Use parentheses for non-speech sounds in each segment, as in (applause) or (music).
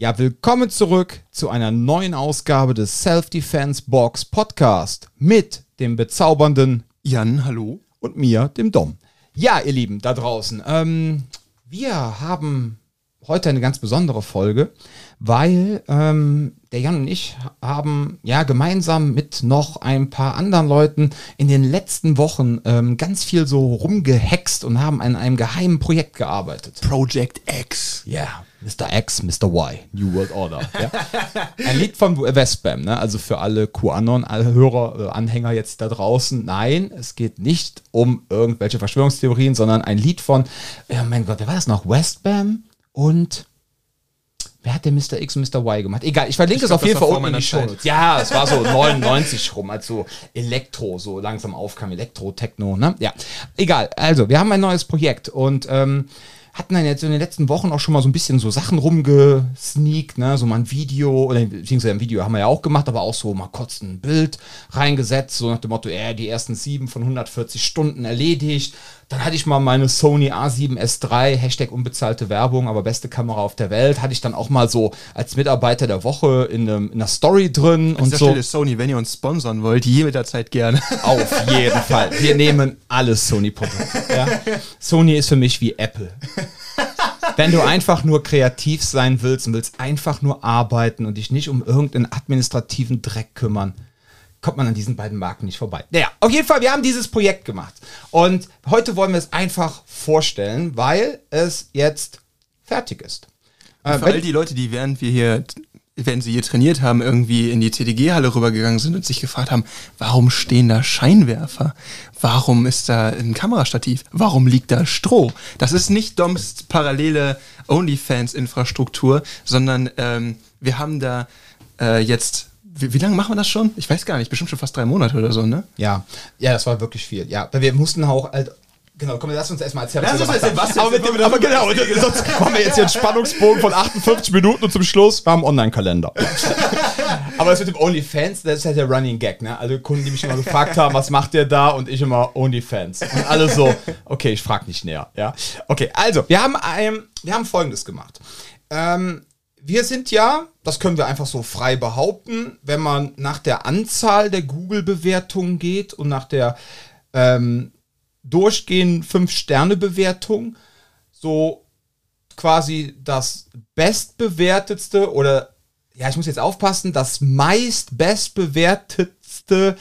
Ja, willkommen zurück zu einer neuen Ausgabe des Self-Defense Box Podcast mit dem bezaubernden Jan, hallo. und mir, dem Dom. Ja, ihr Lieben da draußen, ähm, wir haben heute eine ganz besondere Folge, weil ähm, der Jan und ich haben ja gemeinsam mit noch ein paar anderen Leuten in den letzten Wochen ähm, ganz viel so rumgehext und haben an einem geheimen Projekt gearbeitet. Project X. Ja, Mr. X, Mr. Y, New World Order. Ja? (laughs) Ein Lied von Westbam, ne? also für alle QAnon, alle Hörer, äh, Anhänger jetzt da draußen. Nein, es geht nicht um irgendwelche Verschwörungstheorien, sondern ein Lied von, oh mein Gott, wer war das noch? Westbam und Wer hat denn Mr. X und Mr. Y gemacht? Egal, ich verlinke es auf jeden Fall unten in die Show. Ja, es war so (laughs) 99 rum, als so Elektro so langsam aufkam, Elektro, Techno, ne? Ja, egal. Also, wir haben ein neues Projekt und ähm, hatten dann jetzt in den letzten Wochen auch schon mal so ein bisschen so Sachen rumgesneakt, ne? So mal ein Video, oder beziehungsweise ein Video haben wir ja auch gemacht, aber auch so mal kurz ein Bild reingesetzt, so nach dem Motto, äh, die ersten sieben von 140 Stunden erledigt. Dann hatte ich mal meine Sony A7S3, Hashtag unbezahlte Werbung, aber beste Kamera auf der Welt. Hatte ich dann auch mal so als Mitarbeiter der Woche in, einem, in einer Story drin An und dieser so. Stelle Sony, wenn ihr uns sponsern wollt, jederzeit gerne. Auf jeden Fall. Wir nehmen alle Sony-Produkte. (laughs) Ja? Sony ist für mich wie Apple. Wenn du einfach nur kreativ sein willst und willst einfach nur arbeiten und dich nicht um irgendeinen administrativen Dreck kümmern, kommt man an diesen beiden Marken nicht vorbei. Naja, auf jeden Fall, wir haben dieses Projekt gemacht. Und heute wollen wir es einfach vorstellen, weil es jetzt fertig ist. Äh, Für wenn- all die Leute, die während wir hier, während sie hier trainiert haben, irgendwie in die TDG-Halle rübergegangen sind und sich gefragt haben, warum stehen da Scheinwerfer? Warum ist da ein Kamerastativ? Warum liegt da Stroh? Das ist nicht Doms parallele OnlyFans-Infrastruktur, sondern ähm, wir haben da äh, jetzt, wie, wie lange machen wir das schon? Ich weiß gar nicht, bestimmt schon fast drei Monate oder so, ne? Ja, ja, das war wirklich viel. Ja, weil wir mussten auch. Halt, genau, komm, lass uns erstmal erzählen. Lass uns erzählen, was aber, mit dem, aber genau, (laughs) sonst haben wir jetzt hier einen Spannungsbogen von 58 Minuten und zum Schluss wir haben einen Online-Kalender. (laughs) aber das mit dem OnlyFans, das ist halt der Running Gag, ne? Also Kunden, die mich immer gefragt haben, was macht ihr da? Und ich immer OnlyFans. Und alle so, okay, ich frage nicht näher. Ja, okay, also wir haben ein, wir haben Folgendes gemacht. Ähm, wir sind ja, das können wir einfach so frei behaupten, wenn man nach der Anzahl der Google-Bewertungen geht und nach der ähm, durchgehenden 5-Sterne-Bewertung, so quasi das bestbewertetste oder, ja, ich muss jetzt aufpassen, das meist bestbewertetste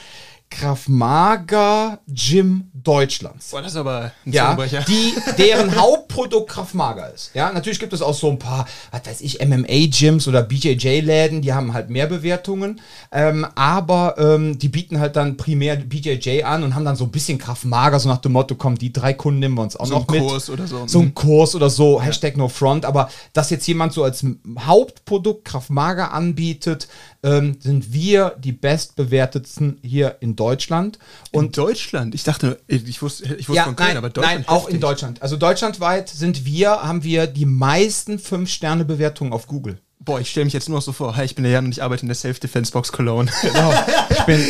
Krav Maga Gym Deutschlands Boah, das ist aber ein ja, die, deren (laughs) Hauptprodukt Krav Maga ist. Ja, natürlich gibt es auch so ein paar, was weiß ich, MMA-Gyms oder BJJ-Läden, die haben halt mehr Bewertungen, ähm, aber ähm, die bieten halt dann primär BJJ an und haben dann so ein bisschen Krav Maga, so nach dem Motto, komm, die drei Kunden nehmen wir uns auch So noch ein mit. Kurs oder so. So ein Kurs oder so, Hashtag No Front, aber dass jetzt jemand so als Hauptprodukt Krav Maga anbietet, ähm, sind wir die bestbewertetsten hier in Deutschland. Und Und Deutschland? Ich dachte, ich wusste, ich wusste ja, von Köln, nein, aber Deutschland. nein, auch in heftig. Deutschland. Also deutschlandweit sind wir, haben wir die meisten 5-Sterne-Bewertungen auf Google. Boah, ich stelle mich jetzt nur noch so vor, hi, ich bin der Jan und ich arbeite in der Self-Defense-Box Cologne. (laughs) Genau. Ich bin,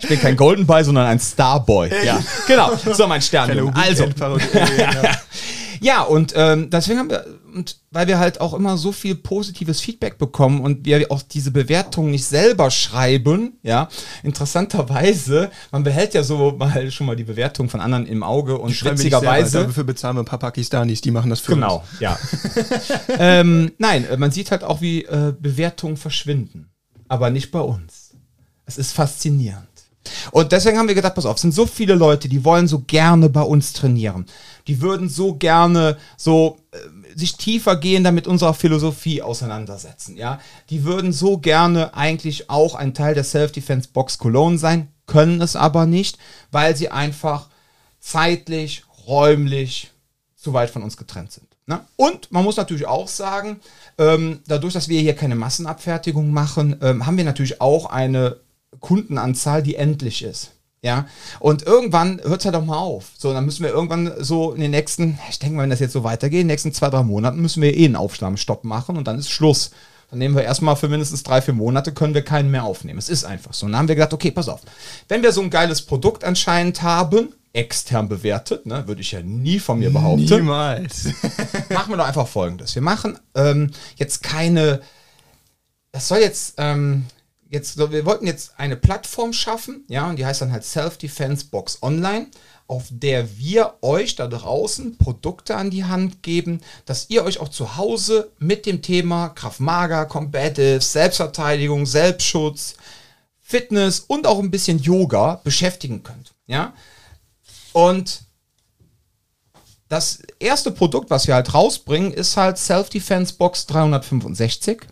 ich bin kein Golden Boy, sondern ein Starboy. Ja, genau. So mein Stern. Also, (laughs) ja. Und ähm, deswegen haben wir, und weil wir halt auch immer so viel positives Feedback bekommen und wir auch diese Bewertungen nicht selber schreiben, ja, interessanterweise, man behält ja so mal schon mal die Bewertung von anderen im Auge und selber, witzigerweise. Dafür bezahlen wir ein paar Pakistanis, die machen das für Genau, uns. ja. (laughs) ähm, nein, äh, man sieht halt auch, wie äh, Bewertungen verschwinden. Aber nicht bei uns. Es ist faszinierend. Und deswegen haben wir gedacht, pass auf, es sind so viele Leute, die wollen so gerne bei uns trainieren. Die würden so gerne so äh, sich tiefer gehen, mit unserer Philosophie auseinandersetzen, ja. Die würden so gerne eigentlich auch ein Teil der Self-Defense Box Cologne sein, können es aber nicht, weil sie einfach zeitlich, räumlich zu weit von uns getrennt sind. Ne? Und man muss natürlich auch sagen, ähm, dadurch, dass wir hier keine Massenabfertigung machen, ähm, haben wir natürlich auch eine Kundenanzahl, die endlich ist. Ja, und irgendwann hört es halt auch mal auf. So, dann müssen wir irgendwann so in den nächsten, ich denke mal, wenn das jetzt so weitergeht, in den nächsten zwei, drei Monaten müssen wir eh einen Aufnahmestopp machen und dann ist Schluss. Dann nehmen wir erstmal für mindestens drei, vier Monate, können wir keinen mehr aufnehmen. Es ist einfach so. Und dann haben wir gedacht, okay, pass auf. Wenn wir so ein geiles Produkt anscheinend haben, extern bewertet, ne? würde ich ja nie von mir behaupten. Niemals. (laughs) machen wir doch einfach folgendes. Wir machen ähm, jetzt keine, das soll jetzt, ähm, jetzt, wir wollten jetzt eine Plattform schaffen, ja, und die heißt dann halt Self-Defense Box Online, auf der wir euch da draußen Produkte an die Hand geben, dass ihr euch auch zu Hause mit dem Thema Kraft Maga, Combative, Selbstverteidigung, Selbstschutz, Fitness und auch ein bisschen Yoga beschäftigen könnt, ja. Und das erste Produkt, was wir halt rausbringen, ist halt Self-Defense Box 365.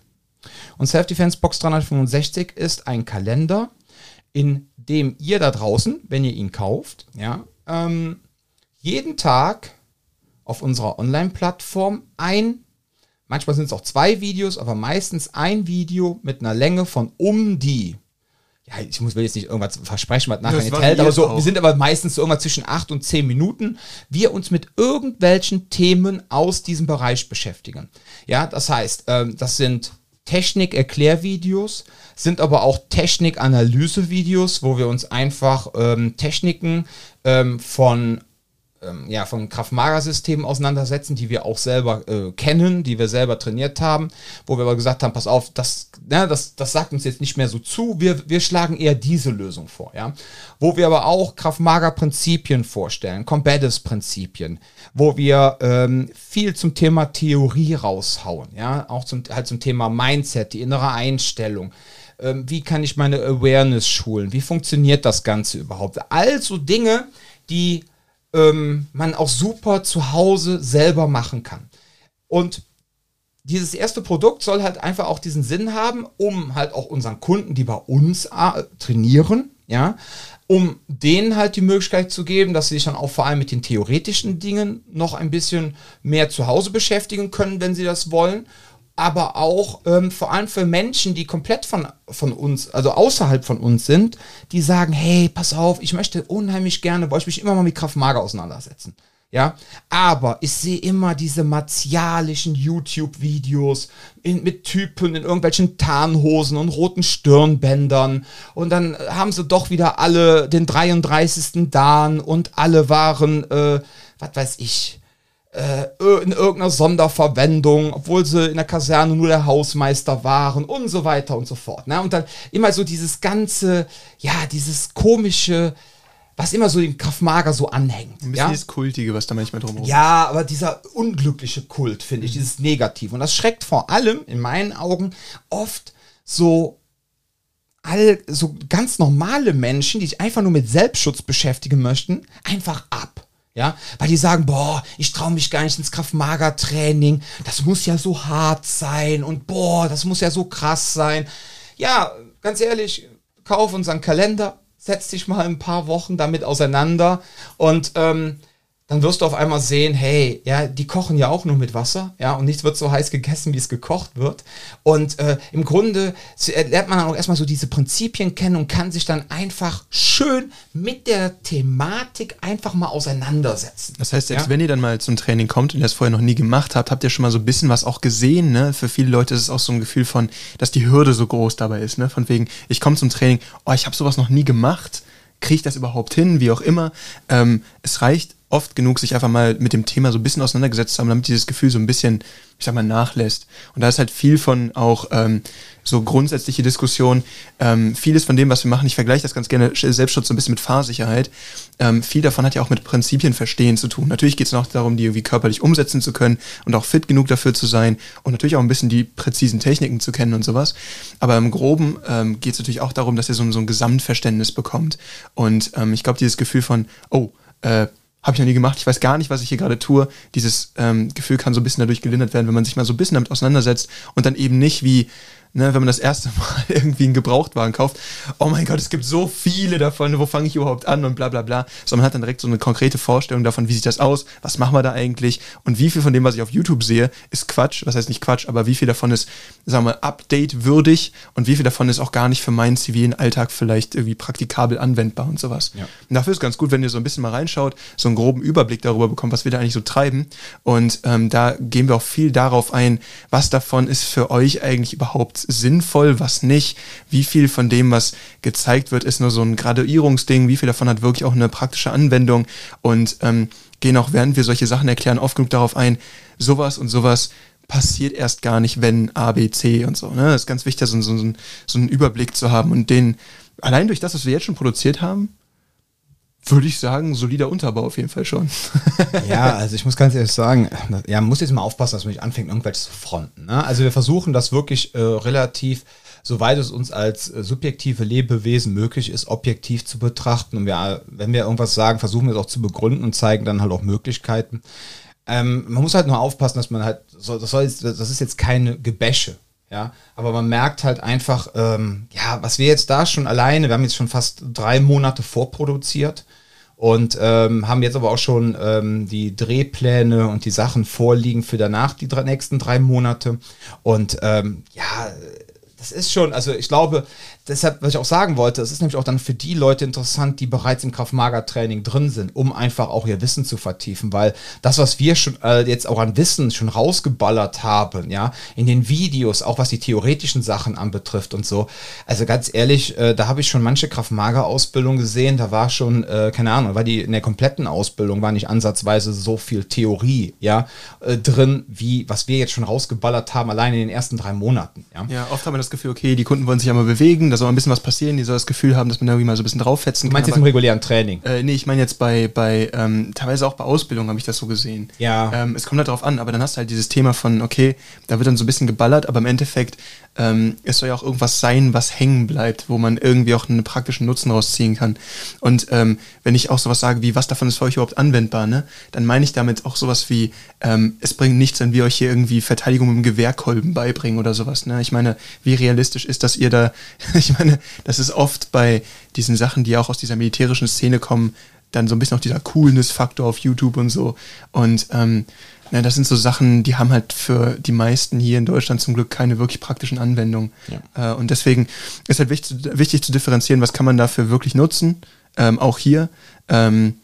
Und Self-Defense Box 365 ist ein Kalender, in dem ihr da draußen, wenn ihr ihn kauft, ja, ähm, jeden Tag auf unserer Online-Plattform ein, manchmal sind es auch zwei Videos, aber meistens ein Video mit einer Länge von um die ja, ich muss will jetzt nicht irgendwas versprechen, was nachher Das nicht hält, aber so, auch. wir sind aber meistens so irgendwas zwischen 8 und 10 Minuten, wir uns mit irgendwelchen Themen aus diesem Bereich beschäftigen. Ja, das heißt, ähm, das sind Technik-Erklärvideos, sind aber auch Technik-Analyse-Videos, wo wir uns einfach ähm, Techniken ähm, von ähm, ja, von Kraft-Mager-Systemen auseinandersetzen, die wir auch selber äh, kennen, die wir selber trainiert haben, wo wir aber gesagt haben, pass auf, das, ne, das, das sagt uns jetzt nicht mehr so zu, wir, wir schlagen eher diese Lösung vor, ja. Wo wir aber auch Kraft-Mager-Prinzipien vorstellen, Combatives-Prinzipien, wo wir ähm, viel zum Thema Theorie raushauen, ja, auch zum, halt zum Thema Mindset, die innere Einstellung, ähm, wie kann ich meine Awareness schulen, wie funktioniert das Ganze überhaupt, also Dinge, die ähm, man auch super zu Hause selber machen kann. Und dieses erste Produkt soll halt einfach auch diesen Sinn haben, um halt auch unseren Kunden, die bei uns äh, trainieren, ja, um denen halt die Möglichkeit zu geben, dass sie sich dann auch vor allem mit den theoretischen Dingen noch ein bisschen mehr zu Hause beschäftigen können, wenn sie das wollen. Aber auch ähm, vor allem für Menschen, die komplett von, von uns, also außerhalb von uns sind, die sagen, hey, pass auf, ich möchte unheimlich gerne, wollte ich mich immer mal mit Kraft Mager auseinandersetzen. Ja, aber ich sehe immer diese martialischen YouTube-Videos mit Typen in irgendwelchen Tarnhosen und roten Stirnbändern und dann haben sie doch wieder alle den 33. Dan und alle waren, äh, was weiß ich, in irgendeiner Sonderverwendung, obwohl sie in der Kaserne nur der Hausmeister waren und so weiter und so fort. Ne? Und dann immer so dieses ganze, ja, dieses komische, was immer so dem Kraftmager so anhängt. Ein bisschen ja? dieses Kultige, was da manchmal drumherum Ja, aber dieser unglückliche Kult, finde ich, dieses Negativ. Und das schreckt vor allem, in meinen Augen, oft so all, so ganz normale Menschen, die sich einfach nur mit Selbstschutz beschäftigen möchten, einfach ab. Ja, weil die sagen, boah, ich traue mich gar nicht ins Kraft-Mager-Training, das muss ja so hart sein und boah, das muss ja so krass sein. Ja, ganz ehrlich, kauf unseren Kalender, setz dich mal ein paar Wochen damit auseinander und ähm, dann wirst du auf einmal sehen, hey, ja, die kochen ja auch nur mit Wasser, ja, und nichts wird so heiß gegessen, wie es gekocht wird. Und äh, im Grunde äh, lernt man dann auch erstmal so diese Prinzipien kennen und kann sich dann einfach schön mit der Thematik einfach mal auseinandersetzen. Das heißt, selbst Ja? wenn ihr dann mal zum Training kommt und ihr das vorher noch nie gemacht habt, habt ihr schon mal so ein bisschen was auch gesehen. Ne? Für viele Leute ist es auch so ein Gefühl von, dass die Hürde so groß dabei ist. Ne? Von wegen, ich komme zum Training, oh, ich habe sowas noch nie gemacht. Kriege ich das überhaupt hin? Wie auch immer. Ähm, es reicht oft genug, sich einfach mal mit dem Thema so ein bisschen auseinandergesetzt haben, damit dieses Gefühl so ein bisschen, ich sag mal, nachlässt. Und da ist halt viel von auch ähm, so grundsätzliche Diskussion. Ähm, vieles von dem, was wir machen, ich vergleiche das ganz gerne, Selbstschutz so ein bisschen mit Fahrsicherheit. Ähm, viel davon hat ja auch mit Prinzipien verstehen zu tun. Natürlich geht es noch darum, die irgendwie körperlich umsetzen zu können und auch fit genug dafür zu sein und natürlich auch ein bisschen die präzisen Techniken zu kennen und sowas. Aber im Groben ähm, geht es natürlich auch darum, dass ihr so, ein- so ein Gesamtverständnis bekommt. Und ähm, ich glaube, dieses Gefühl von, oh, äh, habe ich noch nie gemacht, ich weiß gar nicht, was ich hier gerade tue. Dieses ähm, Gefühl kann so ein bisschen dadurch gelindert werden, wenn man sich mal so ein bisschen damit auseinandersetzt und dann eben nicht wie, ne, wenn man das erste Mal (laughs) irgendwie einen Gebrauchtwagen kauft, oh mein Gott, es gibt so viele davon, wo fange ich überhaupt an und bla bla bla, sondern man hat dann direkt so eine konkrete Vorstellung davon, wie sieht das aus, was machen wir da eigentlich und wie viel von dem, was ich auf YouTube sehe, ist Quatsch, was heißt nicht Quatsch, aber wie viel davon ist, sagen wir, update-würdig und wie viel davon ist auch gar nicht für meinen zivilen Alltag vielleicht irgendwie praktikabel anwendbar und sowas. Ja. Und dafür ist ganz gut, wenn ihr so ein bisschen mal reinschaut, so einen groben Überblick darüber bekommt, was wir da eigentlich so treiben. Und ähm, da gehen wir auch viel darauf ein, was davon ist für euch eigentlich überhaupt sinnvoll, was nicht, wie viel von dem, was gezeigt wird, ist nur so ein Graduierungsding, wie viel davon hat wirklich auch eine praktische Anwendung und ähm, gehen auch, während wir solche Sachen erklären, oft genug darauf ein, sowas und sowas passiert erst gar nicht, wenn A, B, C und so. Ne? Das ist ganz wichtig, so, so, so, so einen Überblick zu haben und den, allein durch das, was wir jetzt schon produziert haben, würde ich sagen, solider Unterbau auf jeden Fall schon. (laughs) ja, also ich muss ganz ehrlich sagen, ja, man muss jetzt mal aufpassen, dass man nicht anfängt, irgendwelche zu fronten. Ne? Also wir versuchen das wirklich äh, relativ, soweit es uns als äh, subjektive Lebewesen möglich ist, objektiv zu betrachten. Und wir, wenn wir irgendwas sagen, versuchen wir es auch zu begründen und zeigen dann halt auch Möglichkeiten. Ähm, man muss halt nur aufpassen, dass man halt, so, das, soll jetzt, das ist jetzt keine Gebäsche. Ja, aber man merkt halt einfach, ähm, ja, was wir jetzt da schon alleine, wir haben jetzt schon fast drei Monate vorproduziert und ähm, haben jetzt aber auch schon ähm, die Drehpläne und die Sachen vorliegen für danach, die drei, nächsten drei Monate. Und ähm, ja, das ist schon, also ich glaube, deshalb, was ich auch sagen wollte, es ist nämlich auch dann für die Leute interessant, die bereits im Kraft-Mager-Training drin sind, um einfach auch ihr Wissen zu vertiefen, weil das, was wir schon äh, jetzt auch an Wissen schon rausgeballert haben, ja, in den Videos, auch was die theoretischen Sachen anbetrifft und so, also ganz ehrlich, äh, da habe ich schon manche Kraft-Mager-Ausbildung gesehen, da war schon, äh, keine Ahnung, war die in der kompletten Ausbildung war nicht ansatzweise so viel Theorie, ja, äh, drin, wie was wir jetzt schon rausgeballert haben, allein in den ersten drei Monaten, ja. Ja, oft haben wir das Gefühl, okay, die Kunden wollen sich ja mal bewegen, soll ein bisschen was passieren, die soll das Gefühl haben, dass man irgendwie mal so ein bisschen drauffetzen kann. Du meinst jetzt im regulären Training? Äh, nee, ich meine jetzt bei, bei ähm, teilweise auch bei Ausbildung habe ich das so gesehen. Ja. Ähm, es kommt halt darauf an, aber dann hast du halt dieses Thema von, okay, da wird dann so ein bisschen geballert, aber im Endeffekt, ähm, es soll ja auch irgendwas sein, was hängen bleibt, wo man irgendwie auch einen praktischen Nutzen rausziehen kann. Und ähm, wenn ich auch sowas sage wie, was davon ist für euch überhaupt anwendbar, ne, dann meine ich damit auch sowas wie, ähm, es bringt nichts, wenn wir euch hier irgendwie Verteidigung dem Gewehrkolben beibringen oder sowas. Ne? Ich meine, wie realistisch ist, dass ihr da, (laughs) ich meine, das ist oft bei diesen Sachen, die auch aus dieser militärischen Szene kommen, dann so ein bisschen auch dieser Coolness-Faktor auf YouTube und so. Und ähm, na, das sind so Sachen, die haben halt für die meisten hier in Deutschland zum Glück keine wirklich praktischen Anwendungen. Ja. Äh, und deswegen ist halt wichtig, wichtig, zu differenzieren, was kann man dafür wirklich nutzen, ähm, auch hier. Ähm,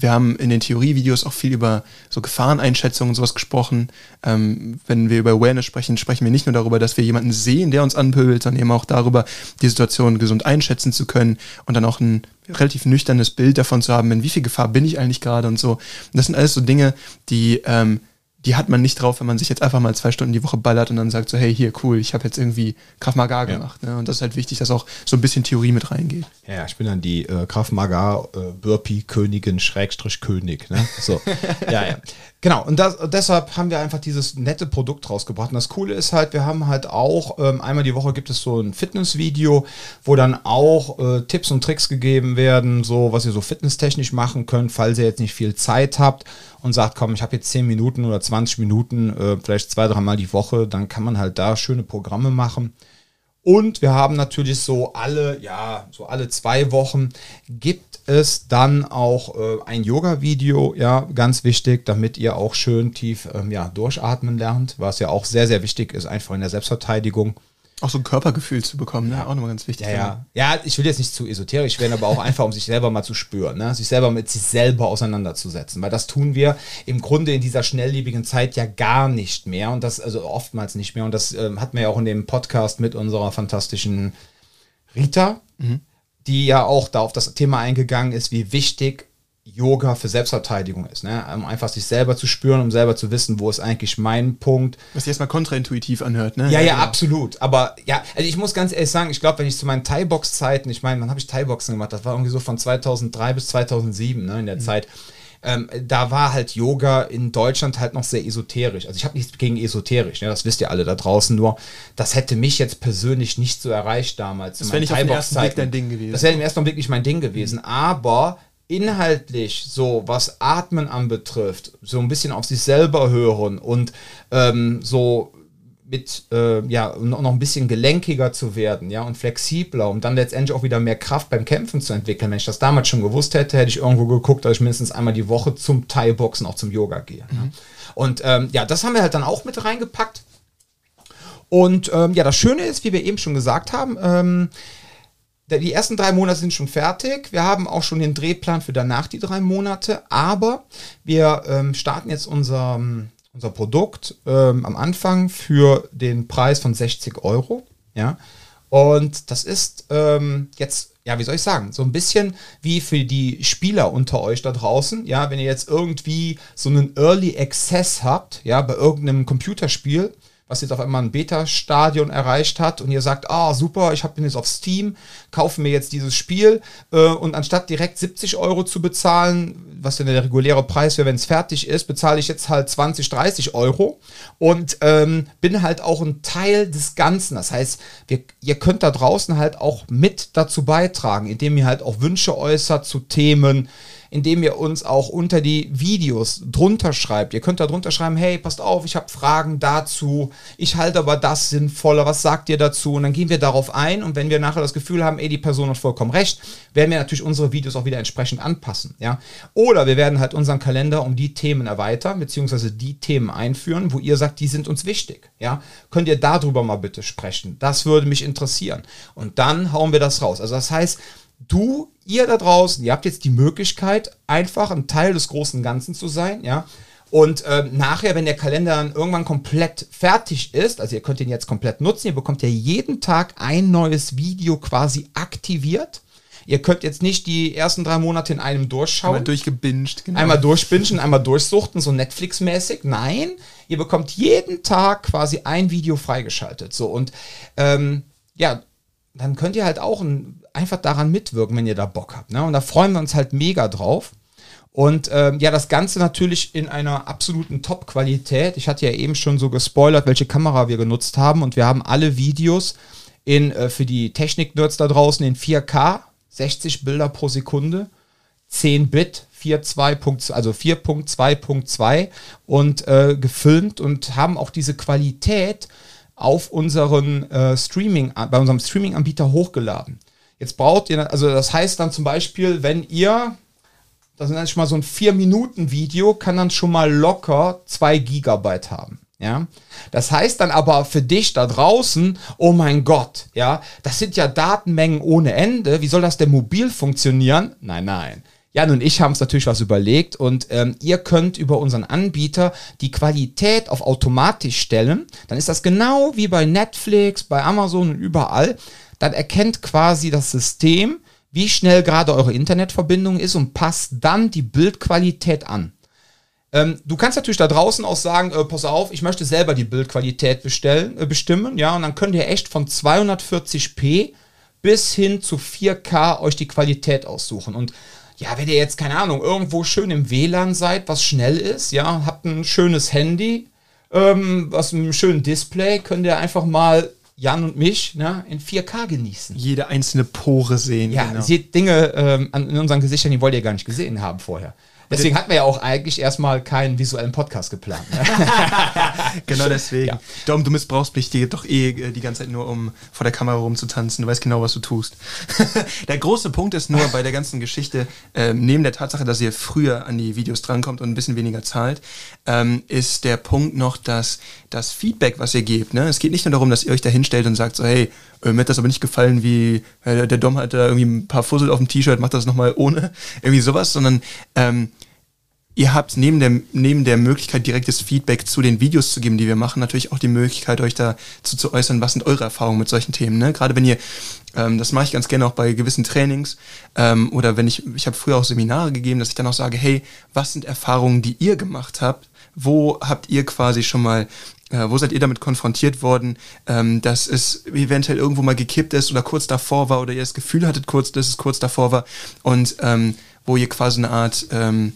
wir haben in den Theorievideos auch viel über so Gefahreneinschätzungen und sowas gesprochen. Ähm, wenn wir über Awareness sprechen, sprechen wir nicht nur darüber, dass wir jemanden sehen, der uns anpöbelt, sondern eben auch darüber, die Situation gesund einschätzen zu können und dann auch ein relativ nüchternes Bild davon zu haben, in wie viel Gefahr bin ich eigentlich gerade und so. Und das sind alles so Dinge, die ähm, die hat man nicht drauf, wenn man sich jetzt einfach mal zwei Stunden die Woche ballert und dann sagt so, hey, hier, cool, ich habe jetzt irgendwie Krav Maga gemacht. Ja. Ne? Und das ist halt wichtig, dass auch so ein bisschen Theorie mit reingeht. Ja, ich bin dann die äh, Krav Maga äh, Burpee Königin Schrägstrich König. Ne? So, (laughs) ja, ja. Genau, und, das, und deshalb haben wir einfach dieses nette Produkt rausgebracht. Und das Coole ist halt, wir haben halt auch, ähm, einmal die Woche gibt es so ein Fitnessvideo, wo dann auch äh, Tipps und Tricks gegeben werden, so was ihr so fitnesstechnisch machen könnt, falls ihr jetzt nicht viel Zeit habt und sagt, komm, ich habe jetzt 10 Minuten oder 20 Minuten, äh, vielleicht zwei, dreimal die Woche, dann kann man halt da schöne Programme machen. Und wir haben natürlich so alle, ja, so alle zwei Wochen gibt es dann auch äh, ein Yoga-Video, ja, ganz wichtig, damit ihr auch schön tief ähm, ja, durchatmen lernt, was ja auch sehr, sehr wichtig ist, einfach in der Selbstverteidigung. Auch so ein Körpergefühl zu bekommen, ne? Auch nochmal ganz wichtig. Ja, ja. ja, ich will jetzt nicht zu esoterisch werden, aber auch einfach, um sich selber mal zu spüren, ne? sich selber mit sich selber auseinanderzusetzen. Weil das tun wir im Grunde in dieser schnelllebigen Zeit ja gar nicht mehr und das, also oftmals nicht mehr. Und das ähm, hatten wir ja auch in dem Podcast mit unserer fantastischen Rita, mhm. Die ja auch da auf das Thema eingegangen ist, wie wichtig Yoga für Selbstverteidigung ist, ne? um einfach sich selber zu spüren, um selber zu wissen, wo ist eigentlich mein Punkt. Was sich erstmal kontraintuitiv anhört, ne? Ja, ja, ja genau. absolut. Aber ja, also ich muss ganz ehrlich sagen, ich glaube, wenn ich zu meinen Thai-Box-Zeiten, ich meine, wann habe ich Thai-Boxen gemacht? Das war irgendwie so von 2003 bis 2007, ne, in der mhm. Zeit. Ähm, da war halt Yoga in Deutschland halt noch sehr esoterisch. Also ich habe nichts gegen esoterisch, ne? das wisst ihr alle da draußen, nur das hätte mich jetzt persönlich nicht so erreicht damals. Das wäre nicht auf den ersten Blick dein Ding gewesen. Das wäre im ersten Blick nicht mein Ding gewesen, mhm. aber inhaltlich so, was Atmen anbetrifft, so ein bisschen auf sich selber hören und ähm, so mit, äh, ja, noch ein bisschen gelenkiger zu werden, ja, und flexibler, um dann letztendlich auch wieder mehr Kraft beim Kämpfen zu entwickeln. Wenn ich das damals schon gewusst hätte, hätte ich irgendwo geguckt, dass ich mindestens einmal die Woche zum Thai-Boxen, auch zum Yoga gehe. Mhm. Ja. Und ähm, ja, das haben wir halt dann auch mit reingepackt. Und ähm, ja, das Schöne ist, wie wir eben schon gesagt haben, ähm, die ersten drei Monate sind schon fertig. Wir haben auch schon den Drehplan für danach die drei Monate. Aber wir ähm, starten jetzt unser, unser Produkt ähm, am Anfang für den Preis von 60 Euro. ja. Und das ist ähm, jetzt, ja, wie soll ich sagen, so ein bisschen wie für die Spieler unter euch da draußen, ja, wenn ihr jetzt irgendwie so einen Early Access habt, ja, bei irgendeinem Computerspiel, was jetzt auf einmal ein Beta-Stadion erreicht hat und ihr sagt, ah, super, ich habe jetzt auf Steam, kaufe mir jetzt dieses Spiel äh, und anstatt direkt 70 Euro zu bezahlen, was denn der reguläre Preis wäre, wenn es fertig ist, bezahle ich jetzt halt 20, 30 Euro und ähm, bin halt auch ein Teil des Ganzen. Das heißt, wir, ihr könnt da draußen halt auch mit dazu beitragen, indem ihr halt auch Wünsche äußert zu Themen, indem ihr uns auch unter die Videos drunter schreibt. Ihr könnt da drunter schreiben, hey, passt auf, ich habe Fragen dazu, ich halte aber das sinnvoller, was sagt ihr dazu? Und dann gehen wir darauf ein und wenn wir nachher das Gefühl haben, ey, die Person hat vollkommen recht, werden wir natürlich unsere Videos auch wieder entsprechend anpassen. Ja? Oder wir werden halt unseren Kalender um die Themen erweitern, beziehungsweise die Themen einführen, wo ihr sagt, die sind uns wichtig. Ja? Könnt ihr darüber mal bitte sprechen? Das würde mich interessieren. Und dann hauen wir das raus. Also das heißt, du, ihr da draußen, ihr habt jetzt die Möglichkeit, einfach ein Teil des großen Ganzen zu sein, ja. Und ähm, nachher, wenn der Kalender dann irgendwann komplett fertig ist, also ihr könnt ihn jetzt komplett nutzen, ihr bekommt ja jeden Tag ein neues Video quasi aktiviert. Ihr könnt jetzt nicht die ersten drei Monate in einem durchschauen. Einmal durchgebinged, genau. Einmal durchbingen, einmal durchsuchten, so Netflix-mäßig. Nein, ihr bekommt jeden Tag quasi ein Video freigeschaltet. So und ähm, ja, dann könnt ihr halt auch ein, einfach daran mitwirken, wenn ihr da Bock habt. Ne? Und da freuen wir uns halt mega drauf. Und ähm, ja, das Ganze natürlich in einer absoluten Top-Qualität. Ich hatte ja eben schon so gespoilert, welche Kamera wir genutzt haben. Und wir haben alle Videos in, äh, für die Technik-Nerds da draußen in 4K, 60 Bilder pro Sekunde, 10 Bit, 4.2. also 4.2.2 und äh, gefilmt und haben auch diese Qualität auf unseren äh, Streaming, bei unserem Streaming-Anbieter hochgeladen. Jetzt braucht ihr, also das heißt dann zum Beispiel, wenn ihr, das ist dann schon mal so ein 4-Minuten-Video, kann dann schon mal locker 2 Gigabyte haben. Ja, das heißt dann aber für dich da draußen, oh mein Gott, ja, das sind ja Datenmengen ohne Ende. Wie soll das denn mobil funktionieren? Nein, nein. Jan und ich haben uns natürlich was überlegt und ähm, ihr könnt über unseren Anbieter die Qualität auf automatisch stellen. Dann ist das genau wie bei Netflix, bei Amazon und überall dann erkennt quasi das System, wie schnell gerade eure Internetverbindung ist und passt dann die Bildqualität an. Ähm, du kannst natürlich da draußen auch sagen, äh, pass auf, ich möchte selber die Bildqualität bestellen, äh, bestimmen, ja, und dann könnt ihr echt von 240p bis hin zu 4K euch die Qualität aussuchen. Und ja, wenn ihr jetzt, keine Ahnung, irgendwo schön im WLAN seid, was schnell ist, ja, habt ein schönes Handy, ähm, was mit einem schönen Display, könnt ihr einfach mal Jan und mich ne, in 4K genießen. Jede einzelne Pore sehen. Ja, genau. seht Dinge ähm, an, in unseren Gesichtern, die wollt ihr gar nicht gesehen haben vorher. Deswegen hatten wir ja auch eigentlich erstmal keinen visuellen Podcast geplant. Ne? (laughs) genau deswegen. Ja. Dom, du missbrauchst mich die, doch eh äh, die ganze Zeit nur, um vor der Kamera rumzutanzen. Du weißt genau, was du tust. (laughs) der große Punkt ist nur bei der ganzen Geschichte, äh, neben der Tatsache, dass ihr früher an die Videos drankommt und ein bisschen weniger zahlt, ähm, ist der Punkt noch, dass das Feedback, was ihr gebt, ne? es geht nicht nur darum, dass ihr euch da hinstellt und sagt so, hey, äh, mir hat das aber nicht gefallen, wie äh, der Dom hat da irgendwie ein paar Fussel auf dem T-Shirt, macht das nochmal ohne, (laughs) irgendwie sowas, sondern ähm, ihr habt neben der, neben der Möglichkeit, direktes Feedback zu den Videos zu geben, die wir machen, natürlich auch die Möglichkeit, euch dazu zu äußern, was sind eure Erfahrungen mit solchen Themen. Ne? Gerade wenn ihr, ähm, das mache ich ganz gerne auch bei gewissen Trainings ähm, oder wenn ich, ich habe früher auch Seminare gegeben, dass ich dann auch sage, hey, was sind Erfahrungen, die ihr gemacht habt? Wo habt ihr quasi schon mal äh, wo seid ihr damit konfrontiert worden, ähm, dass es eventuell irgendwo mal gekippt ist oder kurz davor war oder ihr das Gefühl hattet, kurz, dass es kurz davor war und ähm, wo ihr quasi eine Art ähm,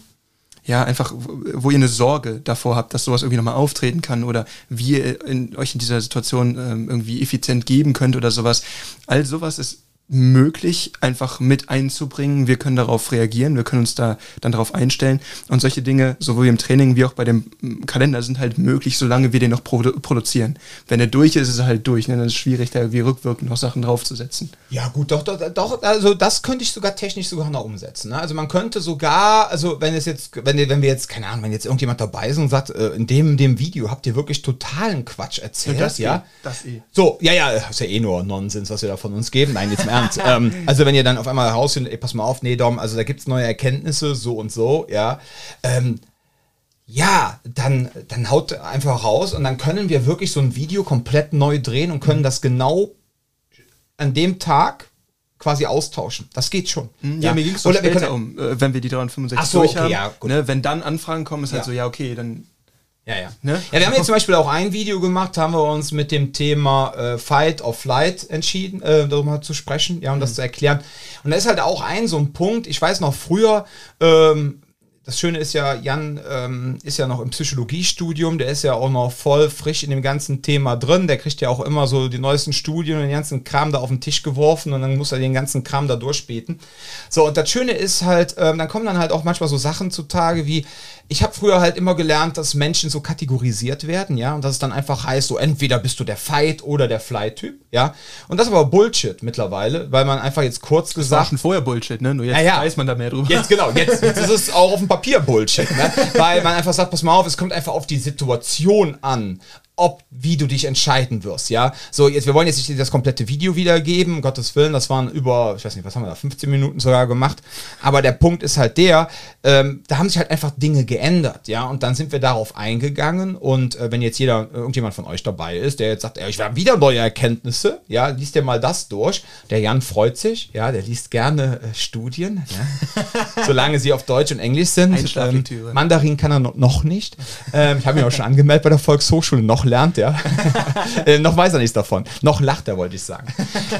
ja, einfach, wo ihr eine Sorge davor habt, dass sowas irgendwie nochmal auftreten kann oder wie ihr in, euch in dieser Situation ähm, irgendwie effizient geben könnt oder sowas. All sowas ist möglich, einfach mit einzubringen. Wir können darauf reagieren, wir können uns da dann darauf einstellen. Und solche Dinge, sowohl im Training wie auch bei dem mm, Kalender, sind halt möglich, solange wir den noch produ produzieren. Wenn er durch ist, ist er halt durch. Ne? Dann ist es schwierig, da irgendwie rückwirkend noch Sachen draufzusetzen. Ja, gut, doch, doch, doch, also das könnte ich sogar technisch sogar noch umsetzen. Ne? Also man könnte sogar, also wenn es jetzt, wenn, wenn wir jetzt, keine Ahnung, wenn jetzt irgendjemand dabei ist und sagt, äh, in dem, dem Video habt ihr wirklich totalen Quatsch erzählt, ja? Das ja? Eh, das eh. So, ja, ja, ist ja eh nur Nonsens, was wir da von uns geben. Nein, jetzt im Ernst. (laughs) ähm, also wenn ihr dann auf einmal herausfindet, ey, pass mal auf, nee, Dom, also da gibt es neue Erkenntnisse, so und so, ja. Ähm, ja, dann, dann haut einfach raus und dann können wir wirklich so ein Video komplett neu drehen und können das genau an dem Tag quasi austauschen. Das geht schon. Hm, Ja, mir ging es so Oder wir später können- um, äh, wenn wir die 365 Ach so, durch okay, haben. ja, gut. ne, wenn dann Anfragen kommen, ist halt Ja. so, ja, okay, dann Ja, ja. Ne? Ja, wir haben jetzt zum Beispiel auch ein Video gemacht, haben wir uns mit dem Thema äh, Fight or Flight entschieden, äh, darüber zu sprechen, ja, um das zu erklären. Und da ist halt auch ein so ein Punkt, ich weiß noch früher, ähm, das Schöne ist ja, Jan ähm, ist ja noch im Psychologiestudium, der ist ja auch noch voll frisch in dem ganzen Thema drin. Der kriegt ja auch immer so die neuesten Studien und den ganzen Kram da auf den Tisch geworfen und dann muss er den ganzen Kram da durchbeten. So, und das Schöne ist halt, ähm, dann kommen dann halt auch manchmal so Sachen zutage wie, ich habe früher halt immer gelernt, dass Menschen so kategorisiert werden, ja, und dass es dann einfach heißt, so entweder bist du der Fight oder der Fly-Typ, ja. Und das ist aber Bullshit mittlerweile, weil man einfach jetzt kurz war gesagt schon vorher Bullshit, ne? Nur jetzt Ja, ja. weiß man da mehr drüber. Jetzt genau, jetzt, (laughs) jetzt ist es auch auf dem Papier Bullshit, ne? weil man einfach sagt, pass mal auf, es kommt einfach auf die Situation an, ob wie du dich entscheiden wirst, ja. So jetzt, wir wollen jetzt nicht das komplette Video wiedergeben, um Gottes Willen, das waren über, ich weiß nicht, was haben wir da, 15 Minuten sogar gemacht, aber der Punkt ist halt der, ähm, da haben sich halt einfach Dinge geändert, ja, und dann sind wir darauf eingegangen und äh, wenn jetzt jeder, irgendjemand von euch dabei ist, der jetzt sagt, ey, ich habe wieder neue Erkenntnisse, ja, liest dir mal das durch, der Jan freut sich, ja, der liest gerne äh, Studien, ja, (laughs) solange sie auf Deutsch und Englisch sind. Einschlaflektüre. Mandarin kann er no- noch nicht. Ähm, ich habe ihn auch schon angemeldet bei der Volkshochschule. Noch lernt er. (laughs) äh, noch weiß er nichts davon. Noch lacht er, wollte ich sagen.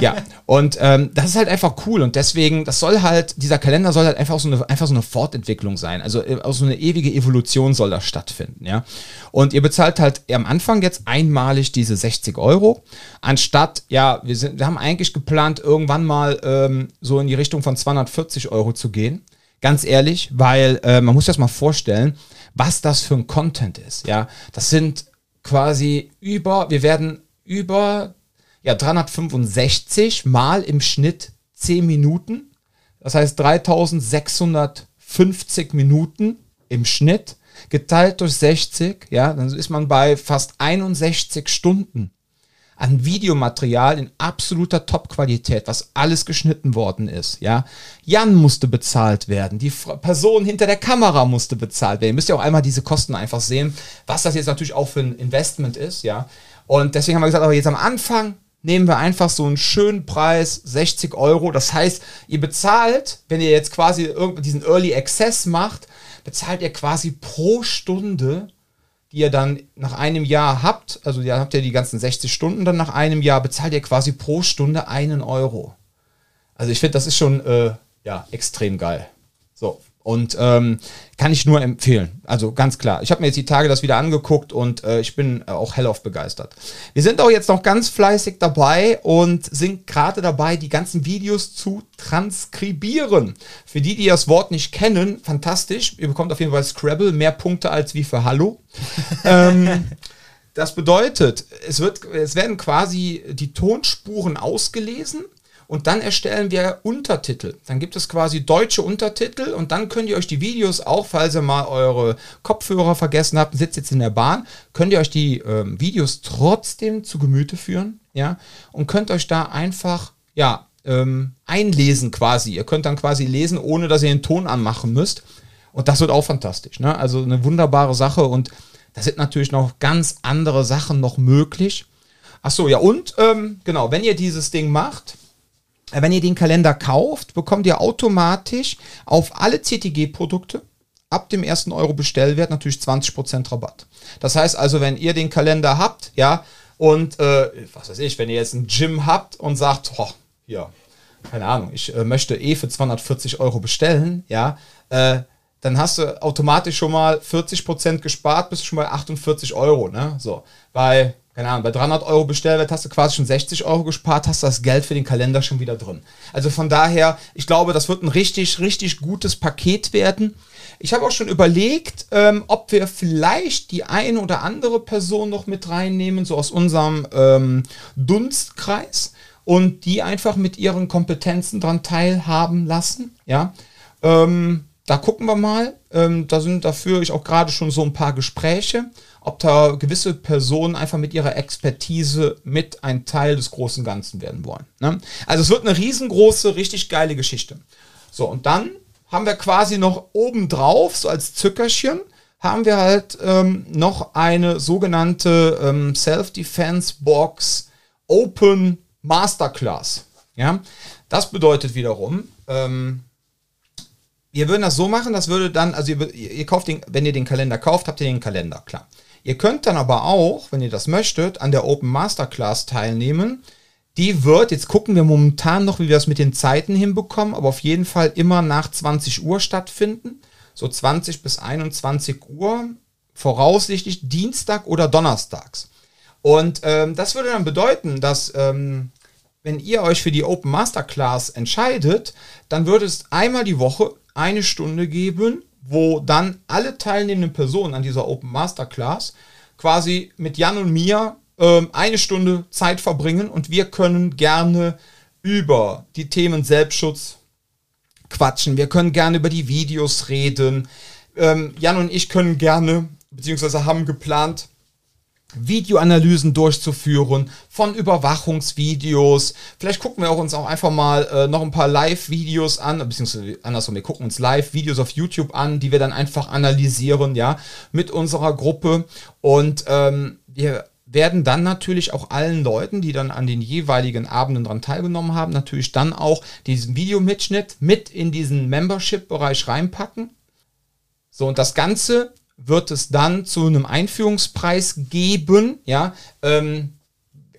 Ja, und ähm, das ist halt einfach cool. Und deswegen, das soll halt, dieser Kalender soll halt einfach so eine, einfach so eine Fortentwicklung sein. Also äh, auch so eine ewige Evolution soll da stattfinden. Ja. Und ihr bezahlt halt am Anfang jetzt einmalig diese 60 Euro. Anstatt, ja, wir, sind, wir haben eigentlich geplant, irgendwann mal ähm, so in die Richtung von 240 Euro zu gehen. Ganz ehrlich, weil äh, man muss das mal vorstellen, was das für ein Content ist. Ja, das sind quasi über, wir werden über ja, 365 mal im Schnitt 10 Minuten. Das heißt 3650 Minuten im Schnitt geteilt durch 60. Ja, dann ist man bei fast 61 Stunden an Videomaterial in absoluter Top-Qualität, was alles geschnitten worden ist. Ja, Jan musste bezahlt werden, die Person hinter der Kamera musste bezahlt werden. Ihr müsst ja auch einmal diese Kosten einfach sehen, was das jetzt natürlich auch für ein Investment ist. Ja, und deswegen haben wir gesagt, aber jetzt am Anfang nehmen wir einfach so einen schönen Preis, 60 Euro. Das heißt, ihr bezahlt, wenn ihr jetzt quasi diesen Early Access macht, bezahlt ihr quasi pro Stunde die ihr dann nach einem Jahr habt, also ihr habt ja die ganzen 60 Stunden dann nach einem Jahr, bezahlt ihr quasi pro Stunde einen Euro. Also ich finde, das ist schon äh, ja, extrem geil. Und ähm, kann ich nur empfehlen. Also ganz klar. Ich habe mir jetzt die Tage das wieder angeguckt und äh, ich bin äh, auch hellauf begeistert. Wir sind auch jetzt noch ganz fleißig dabei und sind gerade dabei, die ganzen Videos zu transkribieren. Für die, die das Wort nicht kennen, fantastisch. Ihr bekommt auf jeden Fall Scrabble mehr Punkte als wie für Hallo. (laughs) ähm, das bedeutet, es, wird, es werden quasi die Tonspuren ausgelesen und dann erstellen wir Untertitel. Dann gibt es quasi deutsche Untertitel und dann könnt ihr euch die Videos auch, falls ihr mal eure Kopfhörer vergessen habt sitzt jetzt in der Bahn, könnt ihr euch die ähm, Videos trotzdem zu Gemüte führen, ja, und könnt euch da einfach, ja, ähm, einlesen quasi. Ihr könnt dann quasi lesen, ohne dass ihr den Ton anmachen müsst. Und das wird auch fantastisch. Ne? Also eine wunderbare Sache und da sind natürlich noch ganz andere Sachen noch möglich. Ach so, ja und ähm, genau, wenn ihr dieses Ding macht, wenn ihr den Kalender kauft, bekommt ihr automatisch auf alle CTG-Produkte ab dem ersten Euro Bestellwert natürlich 20% Rabatt. Das heißt also, wenn ihr den Kalender habt, ja, und äh, was weiß ich, wenn ihr jetzt ein Gym habt und sagt, oh, hier, keine Ahnung, ich äh, möchte eh für 240 Euro bestellen, ja, äh, dann hast du automatisch schon mal 40% gespart, bist schon bei 48 Euro, ne? So, bei, keine Ahnung, bei 300 Euro Bestellwert hast du quasi schon 60 Euro gespart, hast das Geld für den Kalender schon wieder drin. Also von daher, ich glaube, das wird ein richtig, richtig gutes Paket werden. Ich habe auch schon überlegt, ähm, ob wir vielleicht die ein oder andere Person noch mit reinnehmen, so aus unserem ähm, Dunstkreis und die einfach mit ihren Kompetenzen dran teilhaben lassen. Ja, ähm, da gucken wir mal. Ähm, da sind dafür ich auch gerade schon so ein paar Gespräche, ob da gewisse Personen einfach mit ihrer Expertise mit ein Teil des großen Ganzen werden wollen. Ne? Also es wird eine riesengroße, richtig geile Geschichte. So, und dann haben wir quasi noch obendrauf, so als Zückerchen, haben wir halt ähm, noch eine sogenannte ähm, Self-Defense Box Open Masterclass. Ja, das bedeutet wiederum, ähm, wir würden das so machen, das würde dann, also ihr, ihr kauft den, wenn ihr den Kalender kauft, habt ihr den Kalender, klar. Ihr könnt dann aber auch, wenn ihr das möchtet, an der Open Masterclass teilnehmen. Die wird, jetzt gucken wir momentan noch, wie wir das mit den Zeiten hinbekommen, aber auf jeden Fall immer nach 20 Uhr stattfinden. So 20 bis 21 Uhr, voraussichtlich Dienstag oder Donnerstags. Und ähm, das würde dann bedeuten, dass ähm, wenn ihr euch für die Open Masterclass entscheidet, dann würde es einmal die Woche eine Stunde geben, wo dann alle teilnehmenden Personen an dieser Open Masterclass quasi mit Jan und mir ähm, eine Stunde Zeit verbringen und wir können gerne über die Themen Selbstschutz quatschen. Wir können gerne über die Videos reden. Ähm, Jan und ich können gerne, beziehungsweise haben geplant, Videoanalysen durchzuführen von Überwachungsvideos. Vielleicht gucken wir auch uns auch einfach mal äh, noch ein paar Live-Videos an, beziehungsweise andersrum, wir gucken uns Live-Videos auf YouTube an, die wir dann einfach analysieren, ja, mit unserer Gruppe. Und ähm, wir werden dann natürlich auch allen Leuten, die dann an den jeweiligen Abenden daran teilgenommen haben, natürlich dann auch diesen Videomitschnitt mit in diesen Membership-Bereich reinpacken. So, und das Ganze wird es dann zu einem Einführungspreis geben, ja. Ähm,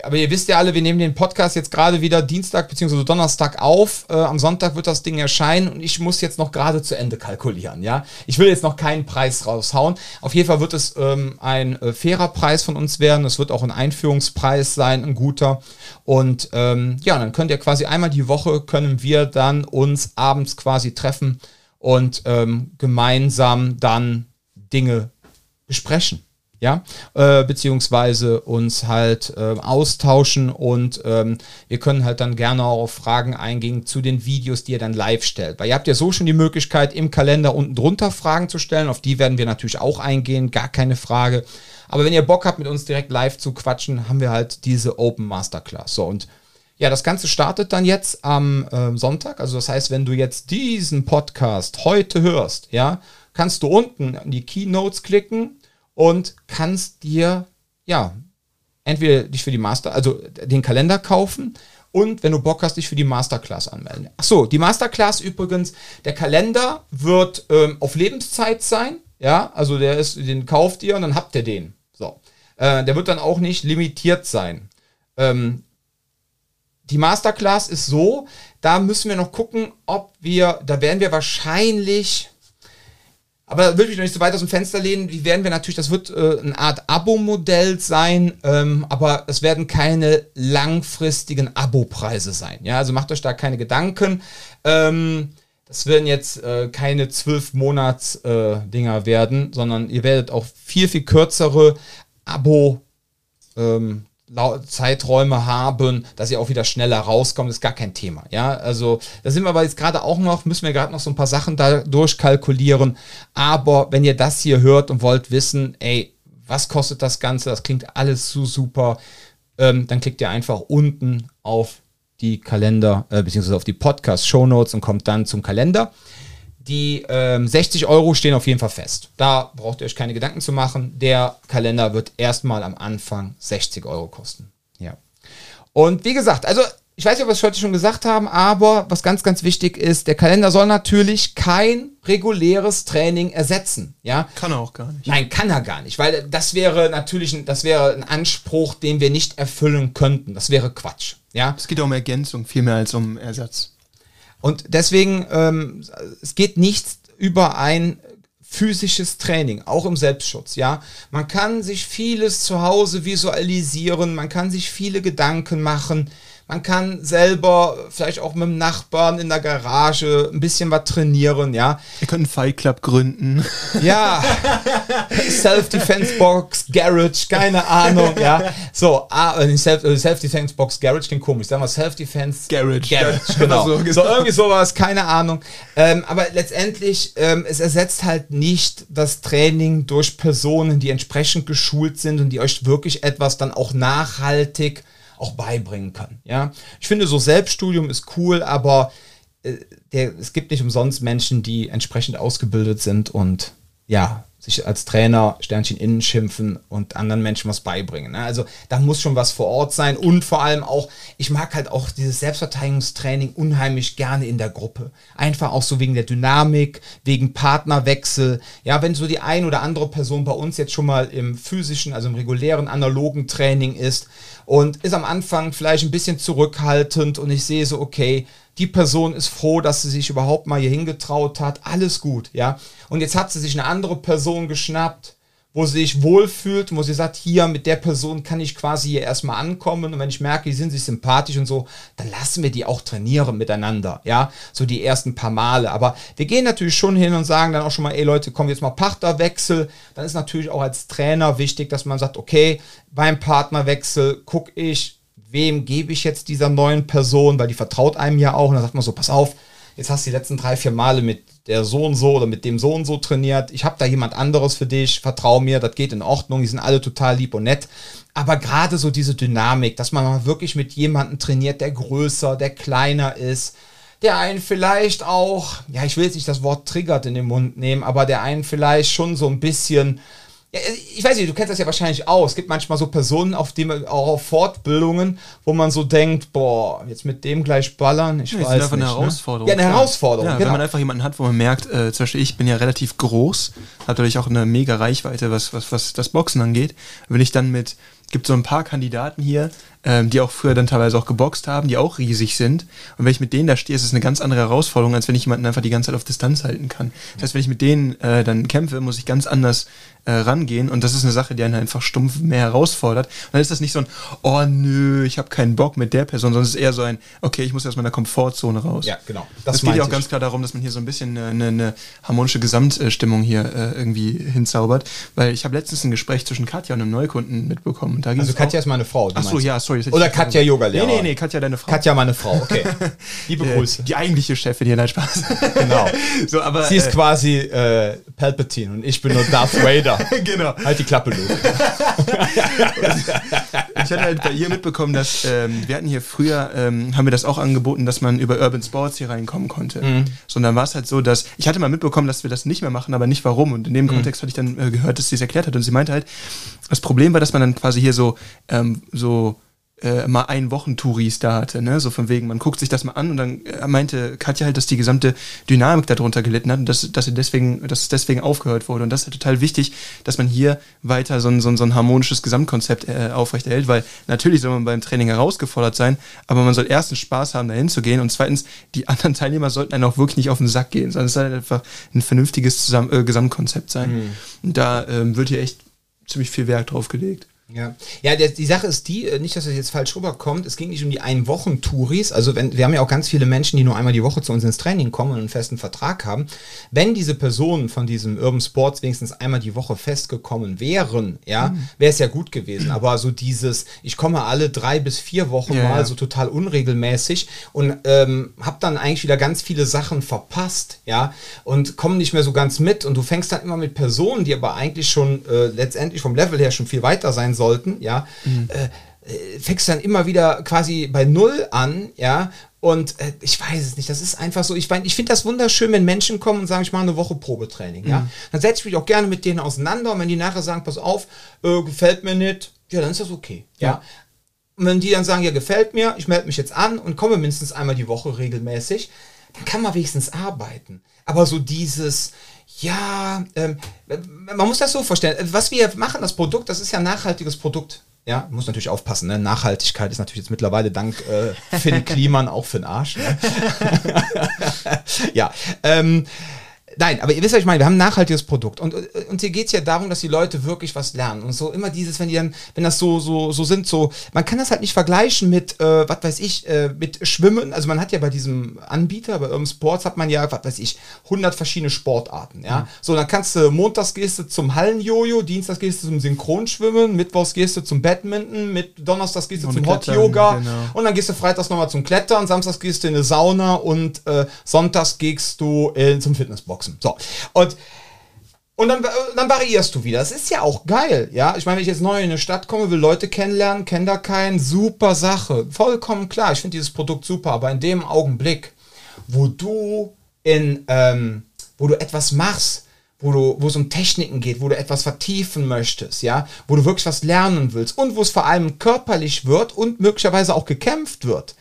aber ihr wisst ja alle, wir nehmen den Podcast jetzt gerade wieder Dienstag bzw. Donnerstag auf. Äh, am Sonntag wird das Ding erscheinen und ich muss jetzt noch gerade zu Ende kalkulieren, ja. Ich will jetzt noch keinen Preis raushauen. Auf jeden Fall wird es ähm, ein äh, fairer Preis von uns werden. Es wird auch ein Einführungspreis sein, ein guter. Und ähm, ja, dann könnt ihr quasi einmal die Woche können wir dann uns abends quasi treffen und ähm, gemeinsam dann Dinge besprechen. Ja, äh, beziehungsweise uns halt äh, austauschen und ähm, wir können halt dann gerne auch auf Fragen eingehen zu den Videos, die ihr dann live stellt. Weil ihr habt ja so schon die Möglichkeit, im Kalender unten drunter Fragen zu stellen. Auf die werden wir natürlich auch eingehen, gar keine Frage. Aber wenn ihr Bock habt, mit uns direkt live zu quatschen, haben wir halt diese Open Masterclass. So und ja, das Ganze startet dann jetzt am äh, Sonntag. Also das heißt, wenn du jetzt diesen Podcast heute hörst, ja, kannst du unten an die Keynotes klicken und kannst dir, ja, entweder dich für die Master, also den Kalender kaufen und wenn du Bock hast, dich für die Masterclass anmelden. Achso, die Masterclass übrigens, der Kalender wird ähm, auf Lebenszeit sein, ja, also der ist, den kauft ihr und dann habt ihr den. So. Äh, der wird dann auch nicht limitiert sein. Ähm, die Masterclass ist so, da müssen wir noch gucken, ob wir, da werden wir wahrscheinlich, aber würde ich noch nicht so weit aus dem Fenster lehnen. Die werden wir natürlich, das wird äh, eine Art Abo-Modell sein, ähm, aber es werden keine langfristigen Abo-Preise sein. Ja, also macht euch da keine Gedanken. Ähm, das werden jetzt äh, keine zwölf Monats äh, werden, sondern ihr werdet auch viel viel kürzere Abo ähm, Zeiträume haben, dass ihr auch wieder schneller rauskommt, ist gar kein Thema. Ja, also da sind wir aber jetzt gerade auch noch, müssen wir gerade noch so ein paar Sachen da durchkalkulieren. Aber wenn ihr das hier hört und wollt wissen, ey, was kostet das Ganze? Das klingt alles so super. Ähm, dann klickt ihr einfach unten auf die Kalender, äh, beziehungsweise auf die Podcast-Show-Notes und kommt dann zum Kalender. Die ähm, 60 Euro stehen auf jeden Fall fest. Da braucht ihr euch keine Gedanken zu machen. Der Kalender wird erstmal am Anfang 60 Euro kosten. Ja. Und wie gesagt, also ich weiß nicht, ob wir es heute schon gesagt haben, aber was ganz, ganz wichtig ist, der Kalender soll natürlich kein reguläres Training ersetzen. Ja? Kann er auch gar nicht. Nein, kann er gar nicht, weil das wäre natürlich ein, das wäre ein Anspruch, den wir nicht erfüllen könnten. Das wäre Quatsch. Ja? Es geht ja um Ergänzung, viel mehr als um Ersatz. Und deswegen, ähm, es geht nichts über ein physisches Training, auch im Selbstschutz, ja. Man kann sich vieles zu Hause visualisieren, man kann sich viele Gedanken machen, man kann selber vielleicht auch mit dem Nachbarn in der Garage ein bisschen was trainieren, ja. Wir können einen Fight Club gründen. Ja. (laughs) Self-Defense-Box, Garage, keine Ahnung, ja. So, äh, Self-Defense-Box, Garage klingt komisch. Sagen wir Self-Defense Garage. Garage, (laughs) genau. so, so, irgendwie sowas, keine Ahnung. Ähm, aber letztendlich, ähm, es ersetzt halt nicht das Training durch Personen, die entsprechend geschult sind und die euch wirklich etwas dann auch nachhaltig auch beibringen kann. Ja, ich finde so Selbststudium ist cool, aber äh, der, es gibt nicht umsonst Menschen, die entsprechend ausgebildet sind und ja, sich als Trainer Sternchen innen schimpfen und anderen Menschen was beibringen. Ne? Also da muss schon was vor Ort sein und vor allem auch, ich mag halt auch dieses Selbstverteidigungstraining unheimlich gerne in der Gruppe. Einfach auch so wegen der Dynamik, wegen Partnerwechsel. Ja, wenn so die ein oder andere Person bei uns jetzt schon mal im physischen, also im regulären, analogen Training ist und ist am Anfang vielleicht ein bisschen zurückhaltend und ich sehe so, okay, die Person ist froh, dass sie sich überhaupt mal hier hingetraut hat, alles gut, ja. Und jetzt hat sie sich eine andere Person geschnappt, wo sie sich wohlfühlt, wo sie sagt, hier mit der Person kann ich quasi hier erstmal ankommen und wenn ich merke, die sind sich sympathisch und so, dann lassen wir die auch trainieren miteinander, ja, so die ersten paar Male. Aber wir gehen natürlich schon hin und sagen dann auch schon mal, ey Leute, komm jetzt mal Partnerwechsel. Dann ist natürlich auch als Trainer wichtig, dass man sagt, okay, beim Partnerwechsel gucke ich, wem gebe ich jetzt dieser neuen Person, weil die vertraut einem ja auch und dann sagt man so, pass auf, jetzt hast du die letzten drei, vier Male mit der so und so oder mit dem so und so trainiert. Ich habe da jemand anderes für dich, vertrau mir, das geht in Ordnung, die sind alle total lieb und nett. Aber gerade so diese Dynamik, dass man mal wirklich mit jemandem trainiert, der größer, der kleiner ist, der einen vielleicht auch, ja, ich will jetzt nicht das Wort triggert in den Mund nehmen, aber der einen vielleicht schon so ein bisschen ich weiß nicht, du kennst das ja wahrscheinlich auch. Es gibt manchmal so Personen, auf die auch auf Fortbildungen, wo man so denkt, boah, jetzt mit dem gleich ballern. Ich ja, weiß ist einfach nicht, eine ne? Herausforderung. Ja, eine Herausforderung. Ja, genau. Wenn man einfach jemanden hat, wo man merkt, äh, zum Beispiel ich bin ja relativ groß, hat natürlich auch eine mega Reichweite, was, was, was das Boxen angeht. Wenn ich dann mit, gibt so ein paar Kandidaten hier, ähm, die auch früher dann teilweise auch geboxt haben, die auch riesig sind. Und wenn ich mit denen da stehe, ist es eine ganz andere Herausforderung, als wenn ich jemanden einfach die ganze Zeit auf Distanz halten kann. Das heißt, wenn ich mit denen äh, dann kämpfe, muss ich ganz anders äh, rangehen und das ist eine Sache, die einen einfach stumpf mehr herausfordert. Und dann ist das nicht so ein, oh nö, ich habe keinen Bock mit der Person, sondern es ist eher so ein, okay, ich muss aus meiner Komfortzone raus. Ja, genau. Das es geht ja auch ich. ganz klar darum, dass man hier so ein bisschen eine, eine harmonische Gesamtstimmung hier äh, irgendwie hinzaubert, weil ich habe letztens ein Gespräch zwischen Katja und einem Neukunden mitbekommen. Also Katja ist meine Frau. Achso, ja, sorry. Oder Katja Yoga-Lehrer. Nee, nee, nee, Katja deine Frau. Katja meine Frau, okay. (laughs) Liebe Grüße. Die eigentliche Chefin hier, nein, Spaß. (laughs) genau. (laughs) So, aber, Sie ist äh, quasi äh, Palpatine und ich bin nur Darth Vader. genau. Halt die Klappe, Luke. ich hatte halt bei ihr mitbekommen, dass ähm, wir hatten hier früher, ähm, haben wir das auch angeboten, dass man über Urban Sports hier reinkommen konnte. Mhm. Sondern war es halt so, dass ich hatte mal mitbekommen, dass wir das nicht mehr machen, aber nicht warum. Und in dem mhm. Kontext hatte ich dann äh, gehört, dass sie es erklärt hat. Und sie meinte halt, das Problem war, dass man dann quasi hier so, ähm, so äh, mal ein Wochentouris da hatte, ne? So von wegen, man guckt sich das mal an und dann äh, meinte Katja halt, dass die gesamte Dynamik darunter gelitten hat und dass, dass, sie deswegen, dass es deswegen aufgehört wurde. Und das ist total wichtig, dass man hier weiter so ein, so ein, so ein harmonisches Gesamtkonzept äh, aufrechterhält, weil natürlich soll man beim Training herausgefordert sein, aber man soll erstens Spaß haben, dahin zu gehen und zweitens, die anderen (laughs) Teilnehmer sollten einen auch wirklich nicht auf den Sack gehen, sondern es soll halt einfach ein vernünftiges Zusamm äh, Gesamtkonzept sein. Mhm. Und da ähm, wird hier echt ziemlich viel Wert drauf gelegt. Ja, ja der, die Sache ist die, äh, nicht, dass das jetzt falsch rüberkommt, es ging nicht um die Ein-Wochen-Touris, also wenn, wir haben ja auch ganz viele Menschen, die nur einmal die Woche zu uns ins Training kommen und einen festen Vertrag haben. Wenn diese Personen von diesem Urban Sports wenigstens einmal die Woche festgekommen wären, ja, mhm. wäre es ja gut gewesen. Aber so dieses, ich komme alle drei bis vier Wochen ja, mal ja. so total unregelmäßig und ähm, habe dann eigentlich wieder ganz viele Sachen verpasst, ja, und komme nicht mehr so ganz mit und du fängst dann immer mit Personen, die aber eigentlich schon äh, letztendlich vom Level her schon viel weiter sein sollten, ja, mhm. äh, äh, fängst dann immer wieder quasi bei Null an, ja, und äh, ich weiß es nicht, das ist einfach so, ich, mein, ich finde das wunderschön, wenn Menschen kommen und sagen, ich mache eine Woche Probetraining, mhm. ja, dann setze ich mich auch gerne mit denen auseinander und wenn die nachher sagen, pass auf, äh, gefällt mir nicht, ja, dann ist das okay, ja. ja. Und wenn die dann sagen, ja, gefällt mir, ich melde mich jetzt an und komme mindestens einmal die Woche regelmäßig, dann kann man wenigstens arbeiten. Aber so dieses, ja, ähm, man muss das so vorstellen. Was wir machen, das Produkt, das ist ja ein nachhaltiges Produkt. Ja, muss natürlich aufpassen. Ne? Nachhaltigkeit ist natürlich jetzt mittlerweile dank äh, Finn (laughs) Kliman auch für den Arsch. Ne? (laughs) ja, ähm, Nein, aber ihr wisst, was ich meine, wir haben ein nachhaltiges Produkt und, und hier geht es ja darum, dass die Leute wirklich was lernen und so immer dieses, wenn die dann, wenn das so, so, so sind, so, man kann das halt nicht vergleichen mit, äh, was weiß ich, äh, mit Schwimmen, also man hat ja bei diesem Anbieter, bei Urban Sports hat man ja, was weiß ich, 100 verschiedene Sportarten, ja, mhm. so, dann kannst du, montags gehst du zum Hallenjojo, dienstags gehst du zum Synchronschwimmen, mittwochs gehst du zum Badminton, mit donnerstags gehst du und zum Hot Yoga genau. und dann gehst du freitags nochmal zum Klettern, samstags gehst du in eine Sauna und äh, sonntags gehst du äh, zum Fitnessbox. Boxen. So. Und und dann, dann variierst du wieder. Das ist ja auch geil, ja. Ich meine, wenn ich jetzt neu in eine Stadt komme, will Leute kennenlernen, kenne da keinen, super Sache. Vollkommen klar. Ich finde dieses Produkt super, aber in dem Augenblick, wo du in, ähm, wo du etwas machst, wo du, wo es um Techniken geht, wo du etwas vertiefen möchtest, ja, wo du wirklich was lernen willst und wo es vor allem körperlich wird und möglicherweise auch gekämpft wird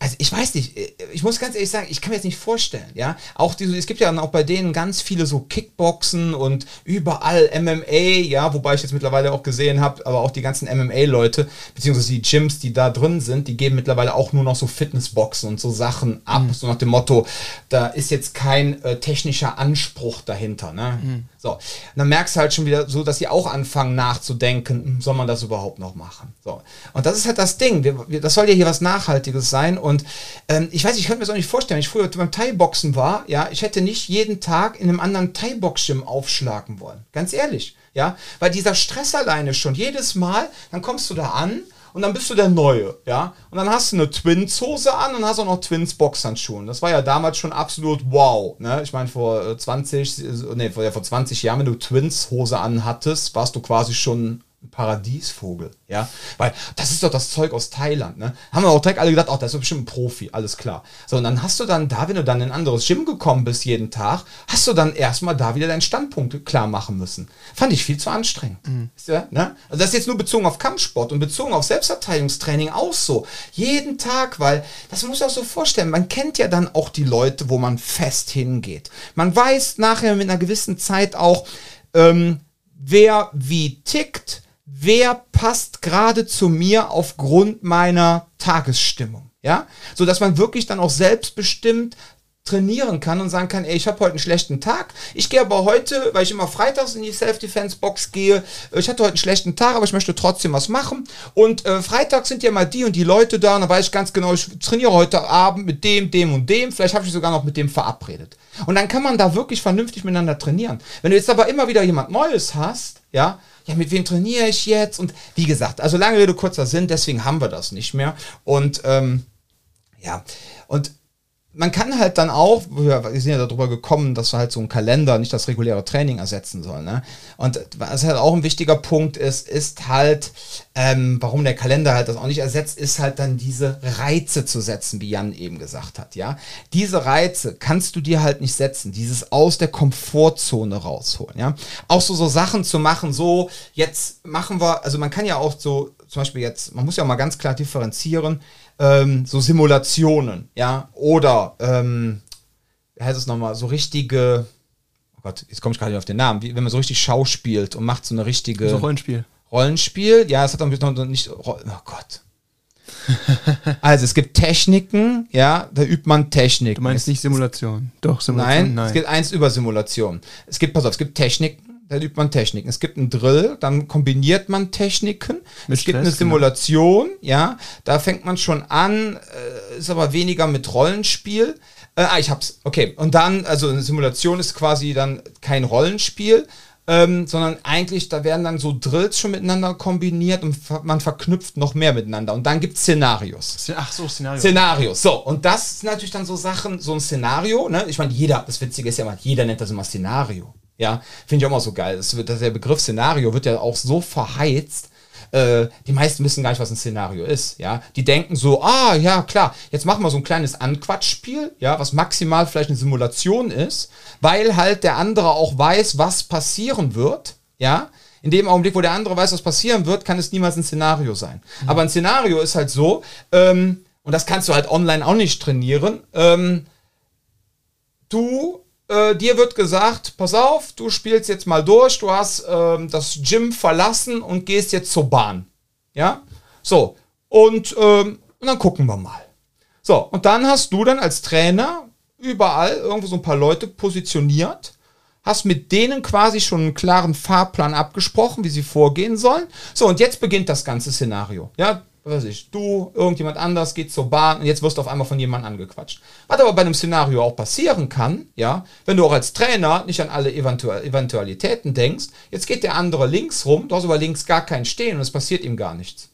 also ich weiß nicht, äh, ich muss ganz ehrlich sagen, ich kann mir jetzt nicht vorstellen, ja. Auch diese, es gibt ja dann auch bei denen ganz viele so Kickboxen und überall MMA, ja, wobei ich jetzt mittlerweile auch gesehen habe, aber auch die ganzen MMA-Leute, beziehungsweise die Gyms, die da drin sind, die geben mittlerweile auch nur noch so Fitnessboxen und so Sachen ab, mhm. so nach dem Motto, da ist jetzt kein äh, technischer Anspruch dahinter, ne? Mhm. So, und dann merkst du halt schon wieder so, dass sie auch anfangen nachzudenken, hm, soll man das überhaupt noch machen? So, und das ist halt das Ding, wir, wir, das soll ja hier was Nachhaltiges sein und ähm, ich weiß, ich könnte mir das auch nicht vorstellen, wenn ich früher beim Thai-Boxen war, ja, ich hätte nicht jeden Tag in einem anderen Thai-Box-Gym aufschlagen wollen. Ganz ehrlich, ja, weil dieser Stress alleine schon, jedes Mal, dann kommst du da an und dann bist du der Neue, ja. Und dann hast du eine Twins-Hose an und hast auch noch Twins-Boxhandschuhe. Das war ja damals schon absolut wow, ne? Ich meine, vor 20, äh, nee, vor, ja, vor 20 Jahren, wenn du Twins-Hose anhattest, warst du quasi schon Paradiesvogel, ja, weil das ist doch das Zeug aus Thailand, ne? Haben wir auch direkt alle gedacht, ach, das ist bestimmt ein Profi, alles klar. So, und dann hast du dann da, wenn du dann in ein anderes Gym gekommen bist jeden Tag, hast du dann erstmal da wieder deinen Standpunkt klar machen müssen. Fand ich viel zu anstrengend. Mhm. Ja, ne? Also das ist jetzt nur bezogen auf Kampfsport und bezogen auf Selbstverteidigungstraining auch so. Jeden Tag, weil das muss ich auch so vorstellen, man kennt ja dann auch die Leute, wo man fest hingeht. Man weiß nachher mit einer gewissen Zeit auch, ähm, wer wie tickt, wer passt gerade zu mir aufgrund meiner Tagesstimmung. Ja, so dass man wirklich dann auch selbstbestimmt trainieren kann und sagen kann, ey, ich habe heute einen schlechten Tag. Ich gehe aber heute, weil ich immer freitags in die Self-Defense-Box gehe, ich hatte heute einen schlechten Tag, aber ich möchte trotzdem was machen. Und äh, freitags sind ja mal die und die Leute da und dann weiß ich ganz genau, ich trainiere heute Abend mit dem, dem und dem. Vielleicht habe ich sogar noch mit dem verabredet. Und dann kann man da wirklich vernünftig miteinander trainieren. Wenn du jetzt aber immer wieder jemand Neues hast, ja, ja, mit wem trainiere ich jetzt? Und wie gesagt, also lange Rede, kurzer Sinn, deswegen haben wir das nicht mehr. Und ähm, ja, und man kann halt dann auch, wir sind ja darüber gekommen, dass halt so ein Kalender nicht das reguläre Training ersetzen soll. Ne? Und was halt auch ein wichtiger Punkt ist, ist halt, ähm, warum der Kalender halt das auch nicht ersetzt, ist halt dann diese Reize zu setzen, wie Jan eben gesagt hat. Ja, diese Reize kannst du dir halt nicht setzen, dieses aus der Komfortzone rausholen. Ja, auch so so Sachen zu machen, so jetzt machen wir, also man kann ja auch so zum Beispiel jetzt, man muss ja mal ganz klar differenzieren ähm, so Simulationen, ja, oder, ähm, wie heißt es nochmal, so richtige, oh Gott, jetzt komme ich gerade nicht auf den Namen, wie, wenn man so richtig schauspielt und macht so eine richtige. So Rollenspiel. Rollenspiel, ja, es hat dann noch nicht, oh Gott. (laughs) also es gibt Techniken, ja, da übt man Technik. Du meinst nicht Simulation? Doch, Simulation. Nein, nein, es gibt eins über Simulation. Es gibt, pass auf, es gibt Techniken, da übt man Techniken. Es gibt einen Drill, dann kombiniert man Techniken. Mit es gibt eine genau. Simulation, genau. ja, da fängt man schon an, äh, ist aber weniger mit Rollenspiel. Äh, ah, ich hab's. Okay. Und dann, also eine Simulation ist quasi dann kein Rollenspiel, ähm, sondern eigentlich, da werden dann so Drills schon miteinander kombiniert und man verknüpft noch mehr miteinander. Und dann gibt es Szenarios. Ach so, Szenarios. Szenarios. So, und das sind natürlich dann so Sachen, so ein Szenario, ne? Ich meine, jeder, das Witzige ist ja mal, jeder nennt das immer Szenario. Ja, finde ich auch immer so geil. Das wird, der Begriff Szenario wird ja auch so verheizt. Äh, die meisten wissen gar nicht, was ein Szenario ist. Ja, die denken so, ah, ja, klar, jetzt machen wir so ein kleines Anquatschspiel, ja, was maximal vielleicht eine Simulation ist, weil halt der andere auch weiß, was passieren wird. Ja, in dem Augenblick, wo der andere weiß, was passieren wird, kann es niemals ein Szenario sein. Mhm. Aber ein Szenario ist halt so, ähm, und das kannst du halt online auch nicht trainieren. Ähm, du äh, dir wird gesagt, pass auf, du spielst jetzt mal durch, du hast ähm, das Gym verlassen und gehst jetzt zur Bahn. Ja? So, und, ähm, und dann gucken wir mal. So, und dann hast du dann als Trainer überall irgendwo so ein paar Leute positioniert, hast mit denen quasi schon einen klaren Fahrplan abgesprochen, wie sie vorgehen sollen. So, und jetzt beginnt das ganze Szenario. Ja, weiß ich, du, irgendjemand anders geht zur Bahn und jetzt wirst du auf einmal von jemandem angequatscht. Was aber bei einem Szenario auch passieren kann, ja, wenn du auch als Trainer nicht an alle Eventual Eventualitäten denkst, jetzt geht der andere links rum, du hast aber links gar keinen stehen und es passiert ihm gar nichts.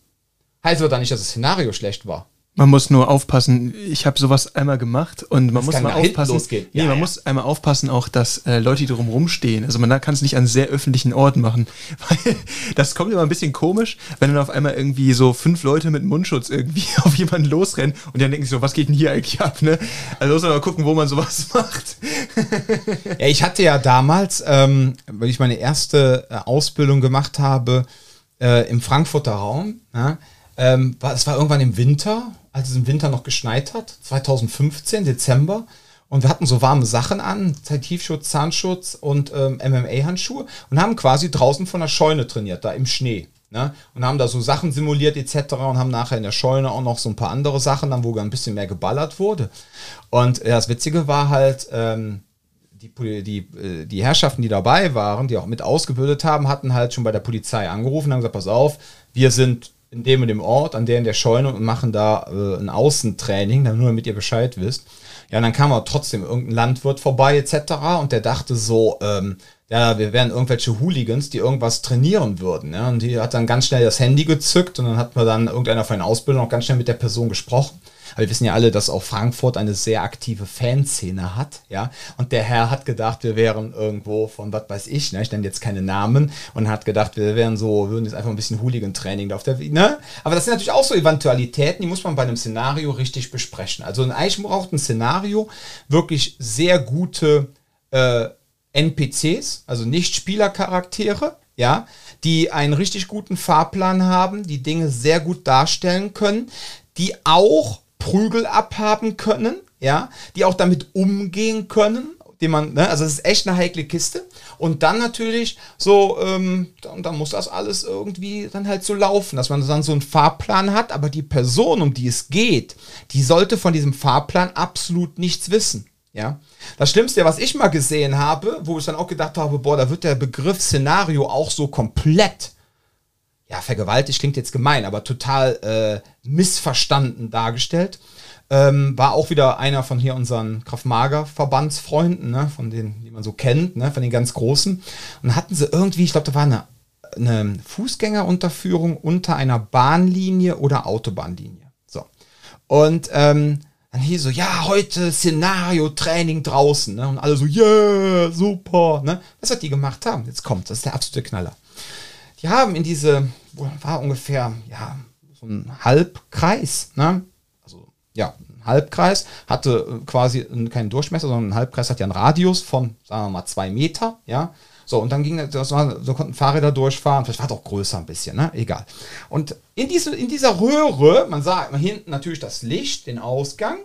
Heißt aber dann nicht, dass das Szenario schlecht war. Man muss nur aufpassen. Ich habe sowas einmal gemacht und man das muss mal aufpassen. Losgehen. Nee, ja, man ja. muss einmal aufpassen auch, dass äh, Leute, die drum rumstehen, also man kann es nicht an sehr öffentlichen Orten machen, (laughs) weil das kommt immer ein bisschen komisch, wenn dann auf einmal irgendwie so fünf Leute mit Mundschutz irgendwie (laughs) auf jemanden losrennen und dann denken sie so, was geht denn hier eigentlich ab, ne? Also muss man mal gucken, wo man sowas (laughs) macht. ja, ich hatte ja damals, ähm, weil ich meine erste äh, Ausbildung gemacht habe äh, im Frankfurter Raum, ja, ähm, es war irgendwann im Winter, als es im Winter noch geschneit hat, 2015, Dezember. Und wir hatten so warme Sachen an, Tiefschutz, Zahnschutz und ähm, MMA-Handschuhe und haben quasi draußen von der Scheune trainiert, da im Schnee. Ne? Und haben da so Sachen simuliert etc. und haben nachher in der Scheune auch noch so ein paar andere Sachen, dann wo ein bisschen mehr geballert wurde. Und ja, das Witzige war halt, ähm, die, die, äh, die Herrschaften, die dabei waren, die auch mit ausgebildet haben, hatten halt schon bei der Polizei angerufen und haben gesagt, pass auf, wir sind in dem und dem Ort, an der in der Scheune und machen da äh, ein Außentraining, nur damit ihr Bescheid wisst. Ja, und dann kam aber trotzdem irgendein Landwirt vorbei etc. und der dachte so, ähm, ja, wir wären irgendwelche Hooligans, die irgendwas trainieren würden. Ja? Und die hat dann ganz schnell das Handy gezückt und dann hat man dann irgendeiner von den Ausbildern auch ganz schnell mit der Person gesprochen. Aber wir wissen ja alle, dass auch Frankfurt eine sehr aktive Fanszene hat, ja. Und der Herr hat gedacht, wir wären irgendwo von was weiß ich, ne? Ich nenne jetzt keine Namen und hat gedacht, wir wären so, würden jetzt einfach ein bisschen Hooligan-Training auf der, ne? Aber das sind natürlich auch so Eventualitäten, die muss man bei einem Szenario richtig besprechen. Also eigentlich braucht ein Szenario wirklich sehr gute äh, NPCs, also Nicht-Spielercharaktere, ja, die einen richtig guten Fahrplan haben, die Dinge sehr gut darstellen können, die auch Prügel abhaben können, ja, die auch damit umgehen können, die man, ne, also es ist echt eine heikle Kiste. Und dann natürlich so, ähm, dann, dann, muss das alles irgendwie dann halt so laufen, dass man dann so einen Fahrplan hat, aber die Person, um die es geht, die sollte von diesem Fahrplan absolut nichts wissen. Ja. Das Schlimmste, was ich mal gesehen habe, wo ich dann auch gedacht habe, boah, da wird der Begriff Szenario auch so komplett, ja, vergewaltigt klingt jetzt gemein, aber total äh, missverstanden dargestellt. Ähm, war auch wieder einer von hier unseren Kraftmager-Verbandsfreunden, ne, von denen, die man so kennt, ne, von den ganz Großen. Und hatten sie irgendwie, ich glaube, da war eine, eine Fußgängerunterführung unter einer Bahnlinie oder Autobahnlinie. So. Und ähm, dann hier so, ja, heute Szenario-Training draußen, ne? Und alle so, yeah, super, ne? Was hat die gemacht haben? Jetzt kommt, das ist der absolute Knaller. Die haben in diese, war ungefähr, ja, so ein Halbkreis, ne? Also, ja, ein Halbkreis, hatte quasi keinen Durchmesser, sondern ein Halbkreis hat ja einen Radius von, sagen wir mal, zwei Meter, ja? So, und dann ging das war, so konnten Fahrräder durchfahren, vielleicht war es auch größer ein bisschen, ne? Egal. Und in, diese, in dieser Röhre, man sah hinten natürlich das Licht, den Ausgang,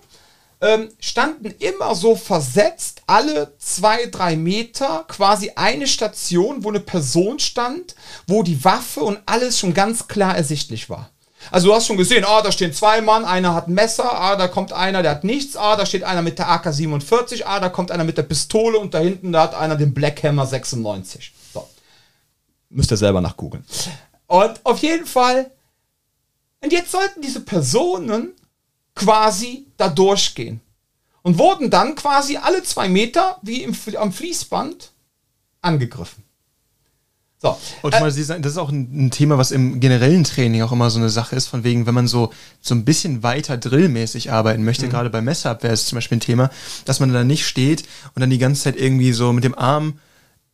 ähm, standen immer so versetzt, alle zwei, drei Meter, quasi eine Station, wo eine Person stand, wo die Waffe und alles schon ganz klar ersichtlich war. Also du hast schon gesehen, ah, da stehen zwei Mann, einer hat ein Messer, ah, da kommt einer, der hat nichts, ah, da steht einer mit der AK-47, ah, da kommt einer mit der Pistole und da hinten, da hat einer den Black Hammer 96. So. Müsst ihr selber nachgoogeln. Und auf jeden Fall, und jetzt sollten diese Personen quasi da durchgehen. Und wurden dann quasi alle zwei Meter, wie im, am Fließband, angegriffen. So. Und äh, mal, Sie sagen, das ist auch ein, ein, Thema, was im generellen Training auch immer so eine Sache ist, von wegen, wenn man so, so ein bisschen weiter drillmäßig arbeiten möchte, mhm. gerade bei Messerabwehr ist zum Beispiel ein Thema, dass man da nicht steht und dann die ganze Zeit irgendwie so mit dem Arm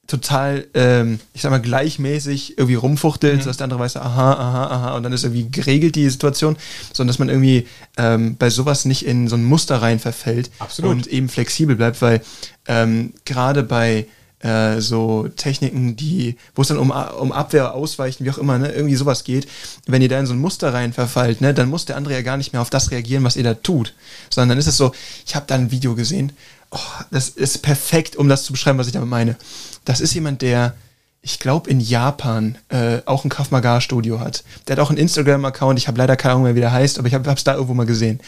total, ähm, ich sag mal, gleichmäßig irgendwie rumfuchtelt, mhm. dass der andere weiß, aha, aha, aha, und dann ist irgendwie geregelt die Situation, sondern dass man irgendwie ähm, bei sowas nicht in so ein Muster rein verfällt Absolut. und eben flexibel bleibt, weil ähm, gerade bei äh, so Techniken, die, wo es dann um, um Abwehr, Ausweichen, wie auch immer, ne, irgendwie sowas geht, wenn ihr da in so ein Muster rein verfallt, ne, dann muss der andere ja gar nicht mehr auf das reagieren, was ihr da tut, sondern dann ist es so, ich habe da ein Video gesehen, oh, das ist perfekt, um das zu beschreiben, was ich damit meine. Das ist jemand, der ich glaube, in Japan äh, auch ein Krav Maga Studio hat. Der hat auch einen Instagram-Account. Ich habe leider keine Ahnung mehr, wie der heißt, aber ich habe es da irgendwo mal gesehen.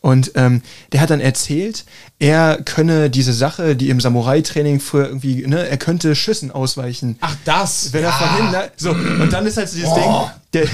Und ähm, der hat dann erzählt, er könne diese Sache, die im Samurai-Training früher irgendwie, ne, er könnte Schüssen ausweichen. Ach, das? Wenn ja. er ne, so, und dann ist halt so dieses oh. Ding, der,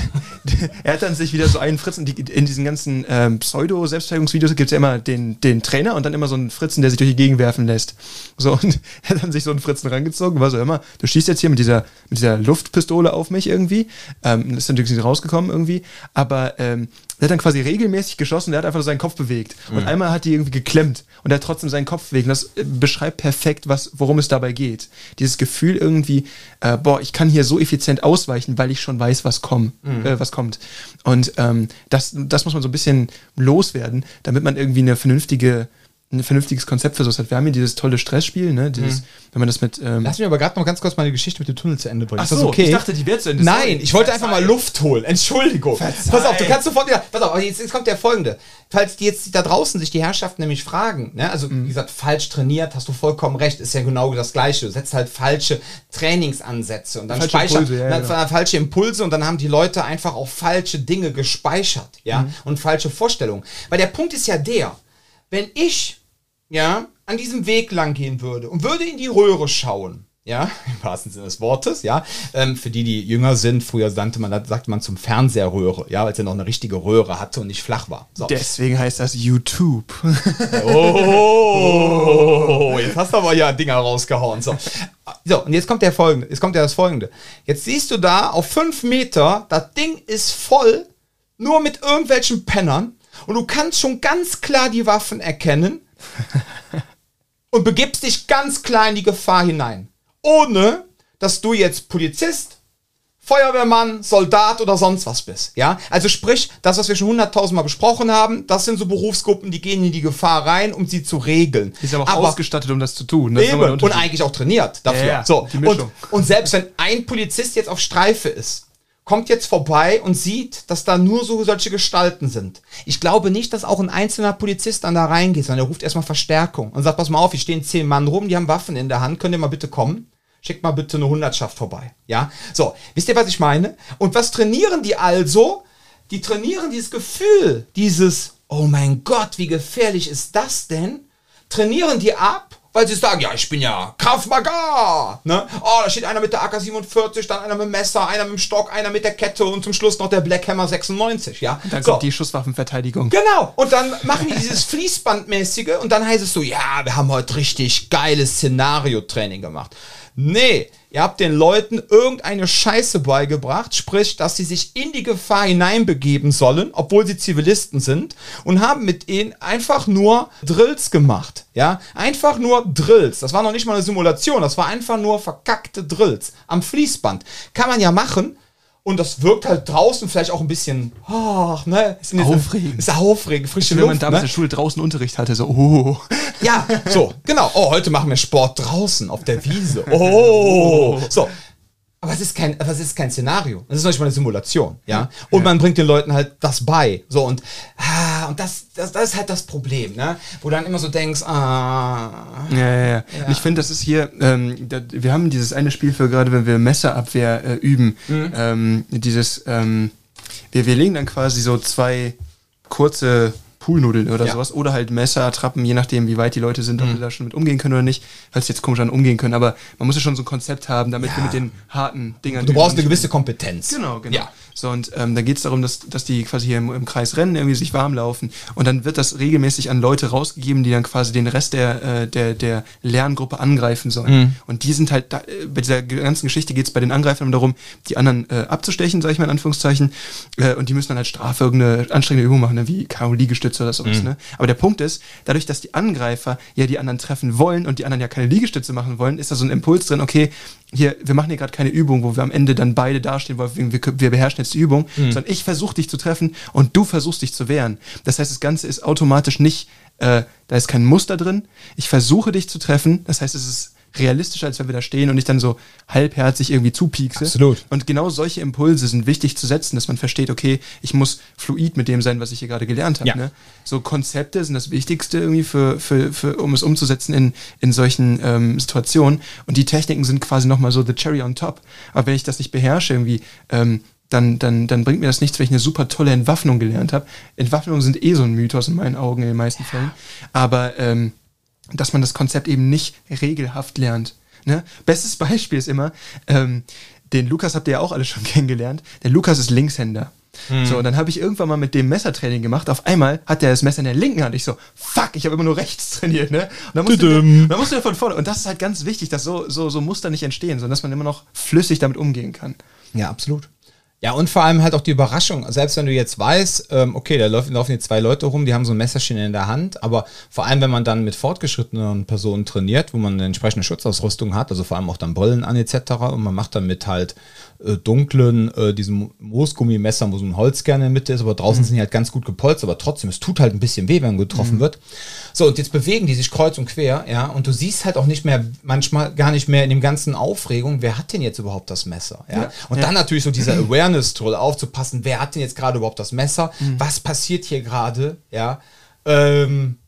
der, er hat dann sich wieder so einen Fritzen, die, in diesen ganzen ähm, Pseudo-Selbstverteidigungsvideos gibt es ja immer den, den Trainer und dann immer so einen Fritzen, der sich durch die Gegend werfen lässt. So, und er hat dann sich so einen Fritzen rangezogen, war so immer, du schießt jetzt hier mit dieser, mit dieser Luftpistole auf mich irgendwie. Ähm, ist natürlich nicht rausgekommen irgendwie, aber ähm, der hat dann quasi regelmäßig geschossen, der hat einfach seinen Kopf bewegt. Mhm. Und einmal hat die irgendwie geklemmt und er hat trotzdem seinen Kopf bewegt. Und das äh, beschreibt perfekt, was, worum es dabei geht. Dieses Gefühl irgendwie, äh, boah, ich kann hier so effizient ausweichen, weil ich schon weiß, was, komm, mhm. äh, was kommt. Und ähm, das, das muss man so ein bisschen loswerden, damit man irgendwie eine vernünftige ein vernünftiges Konzept für sowas hat. Wir haben hier dieses tolle Stressspiel, ne? Dieses, Mhm. wenn man das mit. Ähm, Lass mich aber gerade noch ganz kurz meine Geschichte mit dem Tunnel zu Ende bringen. Ach so, okay? ich dachte, die wäre zu Ende. Nein, ich wollte einfach mal Verzeih. Luft holen. Entschuldigung. Verzeih. Pass auf, du kannst sofort wieder. Pass auf, jetzt, jetzt kommt der folgende. Falls die jetzt da draußen sich die Herrschaften nämlich fragen, ne? also Mhm. wie gesagt, falsch trainiert, hast du vollkommen recht, ist ja genau das Gleiche. Du setzt halt falsche Trainingsansätze und dann Falsche speichert Impulse, ja, dann, genau. falsche Impulse und dann haben die Leute einfach auch falsche Dinge gespeichert, ja, Mhm. und falsche Vorstellungen. Weil der Punkt ist ja der, wenn ich ja, an diesem Weg lang gehen würde und würde in die Röhre schauen, ja, (laughs) im wahrsten Sinne des Wortes, ja, ähm, für die, die jünger sind, früher nannte man, das sagte man zum Fernsehröhre, ja, weil es ja noch eine richtige Röhre hatte und nicht flach war. So. Deswegen heißt das YouTube. (laughs) Oh, jetzt hast du aber ja Dinger rausgehauen. So. so, und jetzt kommt der folgende, jetzt kommt ja das folgende. Jetzt siehst du da auf fünf Meter, das Ding ist voll, nur mit irgendwelchen Pennern und du kannst schon ganz klar die Waffen erkennen (laughs) und begibst dich ganz klar in die Gefahr hinein. Ohne, dass du jetzt Polizist, Feuerwehrmann, Soldat oder sonst was bist. Ja, also sprich, das, was wir schon hunderttausendmal besprochen haben, das sind so Berufsgruppen, die gehen in die Gefahr rein, um sie zu regeln. Ist aber auch ausgestattet, um das zu tun. Das ist Eben. Und eigentlich auch trainiert dafür. Ja, ja, so. und, und selbst wenn ein Polizist jetzt auf Streife ist, kommt jetzt vorbei und sieht, dass da nur so solche Gestalten sind. Ich glaube nicht, dass auch ein einzelner Polizist dann da reingeht, sondern er ruft erstmal Verstärkung und sagt, pass mal auf, hier stehen zehn Mann rum, die haben Waffen in der Hand, könnt ihr mal bitte kommen? Schickt mal bitte eine Hundertschaft vorbei. Ja? So, wisst ihr, was ich meine? Und was trainieren die also? Die trainieren dieses Gefühl, dieses, oh mein Gott, wie gefährlich ist das denn? Trainieren die ab, weil sie sagen, ja, ich bin ja Krav Maga. Ne? Oh, da steht einer mit der AK-47, dann einer mit dem Messer, einer mit dem Stock, einer mit der Kette und zum Schluss noch der Black Hammer 96. Ja? Dann So. kommt die Schusswaffenverteidigung. Genau. Und dann machen die dieses Fließbandmäßige und dann heißt es so, ja, wir haben heute richtig geiles Szenario-Training gemacht. Nee, ihr habt den Leuten irgendeine Scheiße beigebracht, sprich, dass sie sich in die Gefahr hineinbegeben sollen, obwohl sie Zivilisten sind, und haben mit ihnen einfach nur Drills gemacht. Ja, einfach nur Drills. Das war noch nicht mal eine Simulation, das war einfach nur verkackte Drills am Fließband. Kann man ja machen. Und das wirkt halt draußen vielleicht auch ein bisschen, ach, ne? Ist Aufregend. Ist aufregend, frische Wenn man Luft. damals in Ne? der Schule draußen Unterricht hatte, so, oh. Ja, so, genau. Oh, heute machen wir Sport draußen auf der Wiese. Oh, so. Aber es ist kein, aber es ist kein Szenario. Es ist noch nicht mal eine Simulation, ja. Und man bringt den Leuten halt das bei. So und, ah, und das, das, das ist halt das Problem, ne? Wo du dann immer so denkst, ah, Ja, ja, ja. Und ich finde, das ist hier, ähm, da, wir haben dieses eine Spiel für gerade, wenn wir Messerabwehr äh, üben, Mhm. ähm, dieses, ähm, wir, wir legen dann quasi so zwei kurze Poolnudeln oder Ja. sowas oder halt Messer, Attrappen, je nachdem, wie weit die Leute sind, ob Mhm. wir da schon mit umgehen können oder nicht. Hört sich jetzt komisch an, umgehen können, aber man muss ja schon so ein Konzept haben, damit wir Ja. mit den harten Dingern du brauchst eine gewisse Kompetenz. Genau, genau. Ja. So, und ähm, da geht es darum, dass, dass die quasi hier im, im Kreis rennen, irgendwie sich warm laufen. Und dann wird das regelmäßig an Leute rausgegeben, die dann quasi den Rest der, äh, der, der Lerngruppe angreifen sollen. Mhm. Und die sind halt, da, äh, bei dieser ganzen Geschichte geht es bei den Angreifern darum, die anderen äh, abzustechen, sage ich mal in Anführungszeichen. Äh, und die müssen dann halt Strafe irgendeine anstrengende Übung machen, ne, wie Karo Liegestütze oder sowas. Ne? Aber der Punkt ist, dadurch, dass die Angreifer ja die anderen treffen wollen und die anderen ja keine Liegestütze machen wollen, ist da so ein Impuls drin, okay, hier, wir machen hier gerade keine Übung, wo wir am Ende dann beide dastehen, weil wir, wir, wir beherrschen Übung, sondern ich versuche dich zu treffen und du versuchst dich zu wehren. Das heißt, das Ganze ist automatisch nicht, äh, da ist kein Muster drin. Ich versuche dich zu treffen, das heißt, es ist realistischer, als wenn wir da stehen und ich dann so halbherzig irgendwie zupiekse. Absolut. Und genau solche Impulse sind wichtig zu setzen, dass man versteht, okay, ich muss fluid mit dem sein, was ich hier gerade gelernt habe. Ja. Ne? So Konzepte sind das Wichtigste irgendwie für, für, für um es umzusetzen in, in solchen ähm, Situationen. Und die Techniken sind quasi nochmal so the cherry on top. Aber wenn ich das nicht beherrsche, irgendwie, ähm, dann, dann, dann bringt mir das nichts, wenn ich eine super tolle Entwaffnung gelernt habe. Entwaffnungen sind eh so ein Mythos in meinen Augen in den meisten Fällen. Aber ähm, dass man das Konzept eben nicht regelhaft lernt. Ne? Bestes Beispiel ist immer, ähm, den Lukas habt ihr ja auch alle schon (laughs) kennengelernt. Der Lukas ist Linkshänder. So, und dann habe ich irgendwann mal mit dem Messertraining gemacht. Auf einmal hat er das Messer in der linken Hand. Ich so, fuck, ich habe immer nur rechts trainiert, ne? Und dann musste, Tudum. der, dann musste er von vorne. Und das ist halt ganz wichtig, dass so, so, so Muster nicht entstehen, sondern dass man immer noch flüssig damit umgehen kann. Ja, absolut. Ja, und vor allem halt auch die Überraschung. Selbst wenn du jetzt weißt, ähm, okay, da laufen, laufen jetzt zwei Leute rum, die haben so ein Messerchen in der Hand, aber vor allem, wenn man dann mit fortgeschrittenen Personen trainiert, wo man eine entsprechende Schutzausrüstung hat, also vor allem auch dann Brillen an etc. und man macht dann mit halt äh, dunklen, äh, diesem Moosgummimesser, wo so ein Holz gerne in der Mitte ist, aber draußen mhm. sind die halt ganz gut gepolstert, aber trotzdem, es tut halt ein bisschen weh, wenn getroffen mhm. wird. So, und jetzt bewegen die sich kreuz und quer, ja, und du siehst halt auch nicht mehr, manchmal gar nicht mehr in dem ganzen Aufregung, wer hat denn jetzt überhaupt das Messer, ja. ja und ja. dann natürlich so dieser Awareness (clears throat) Awareness-Tool aufzupassen, wer hat denn jetzt gerade überhaupt das Messer, mhm. was passiert hier gerade, ja. Ähm,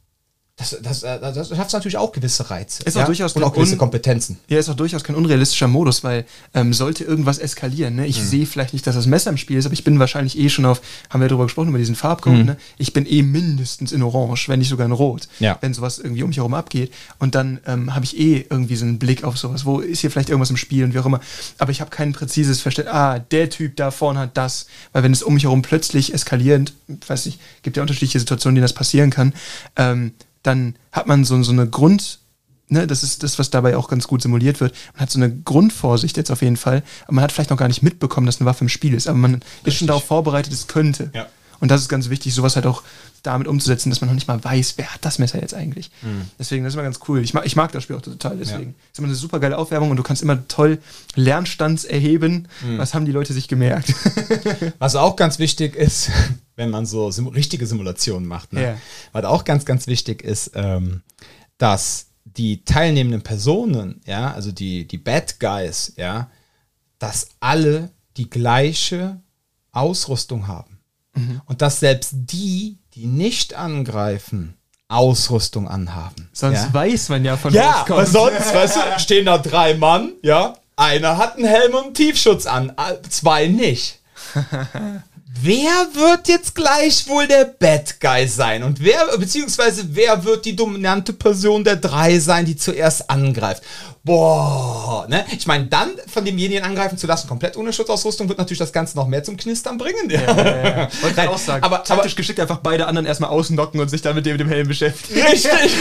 das, das, äh, das, schafft natürlich auch gewisse Reize. Ist ja? auch durchaus und auch gewisse Kompetenzen. Ja, ist auch durchaus kein unrealistischer Modus, weil ähm, sollte irgendwas eskalieren, ne? ich mhm. sehe vielleicht nicht, dass das Messer im Spiel ist, aber ich bin wahrscheinlich eh schon auf, haben wir darüber gesprochen, über diesen Farbcode, mhm. ne? ich bin eh mindestens in Orange, wenn nicht sogar in Rot, ja. wenn sowas irgendwie um mich herum abgeht. Und dann ähm, habe ich eh irgendwie so einen Blick auf sowas, wo ist hier vielleicht irgendwas im Spiel und wie auch immer. Aber ich habe kein präzises Verständnis, ah, der Typ da vorne hat das, weil wenn es um mich herum plötzlich eskalierend, weiß ich, gibt ja unterschiedliche Situationen, denen das passieren kann, ähm, dann hat man so, so eine Grund, ne, das ist das, was dabei auch ganz gut simuliert wird. Man hat so eine Grundvorsicht jetzt auf jeden Fall, aber man hat vielleicht noch gar nicht mitbekommen, dass eine Waffe im Spiel ist, aber man Richtig. ist schon darauf vorbereitet, es könnte. Ja. Und das ist ganz wichtig, sowas halt auch damit umzusetzen, dass man noch nicht mal weiß, wer hat das Messer jetzt eigentlich. Mhm. Deswegen, das ist immer ganz cool. Ich mag, ich mag das Spiel auch total, deswegen. Ja. ist immer eine super geile Aufwärmung und du kannst immer toll Lernstands erheben. Mhm. Was haben die Leute sich gemerkt? (laughs) Was auch ganz wichtig ist, (laughs) wenn man so sim richtige Simulationen macht. Ne? Yeah. Was auch ganz, ganz wichtig ist, ähm, dass die teilnehmenden Personen, ja, also die, die Bad Guys, ja, dass alle die gleiche Ausrüstung haben. Mhm. Und dass selbst die, die nicht angreifen, Ausrüstung anhaben. Sonst ja? weiß man ja von Ja, aber sonst, weißt du, stehen da drei Mann, ja, einer hat einen Helm und einen Tiefschutz an, zwei nicht. (laughs) wer wird jetzt gleich wohl der Bad Guy sein? Und wer, beziehungsweise wer wird die dominante Person der drei sein, die zuerst angreift? Boah, ne? Ich meine, dann von demjenigen angreifen zu lassen, komplett ohne Schutzausrüstung, wird natürlich das Ganze noch mehr zum Knistern bringen. Ja, ja, ja. (laughs) Wollte ich auch sagen. Aber taktisch aber, geschickt einfach beide anderen erstmal ausnocken und sich dann mit dem, mit dem Helm beschäftigen. (laughs) Richtig. (laughs)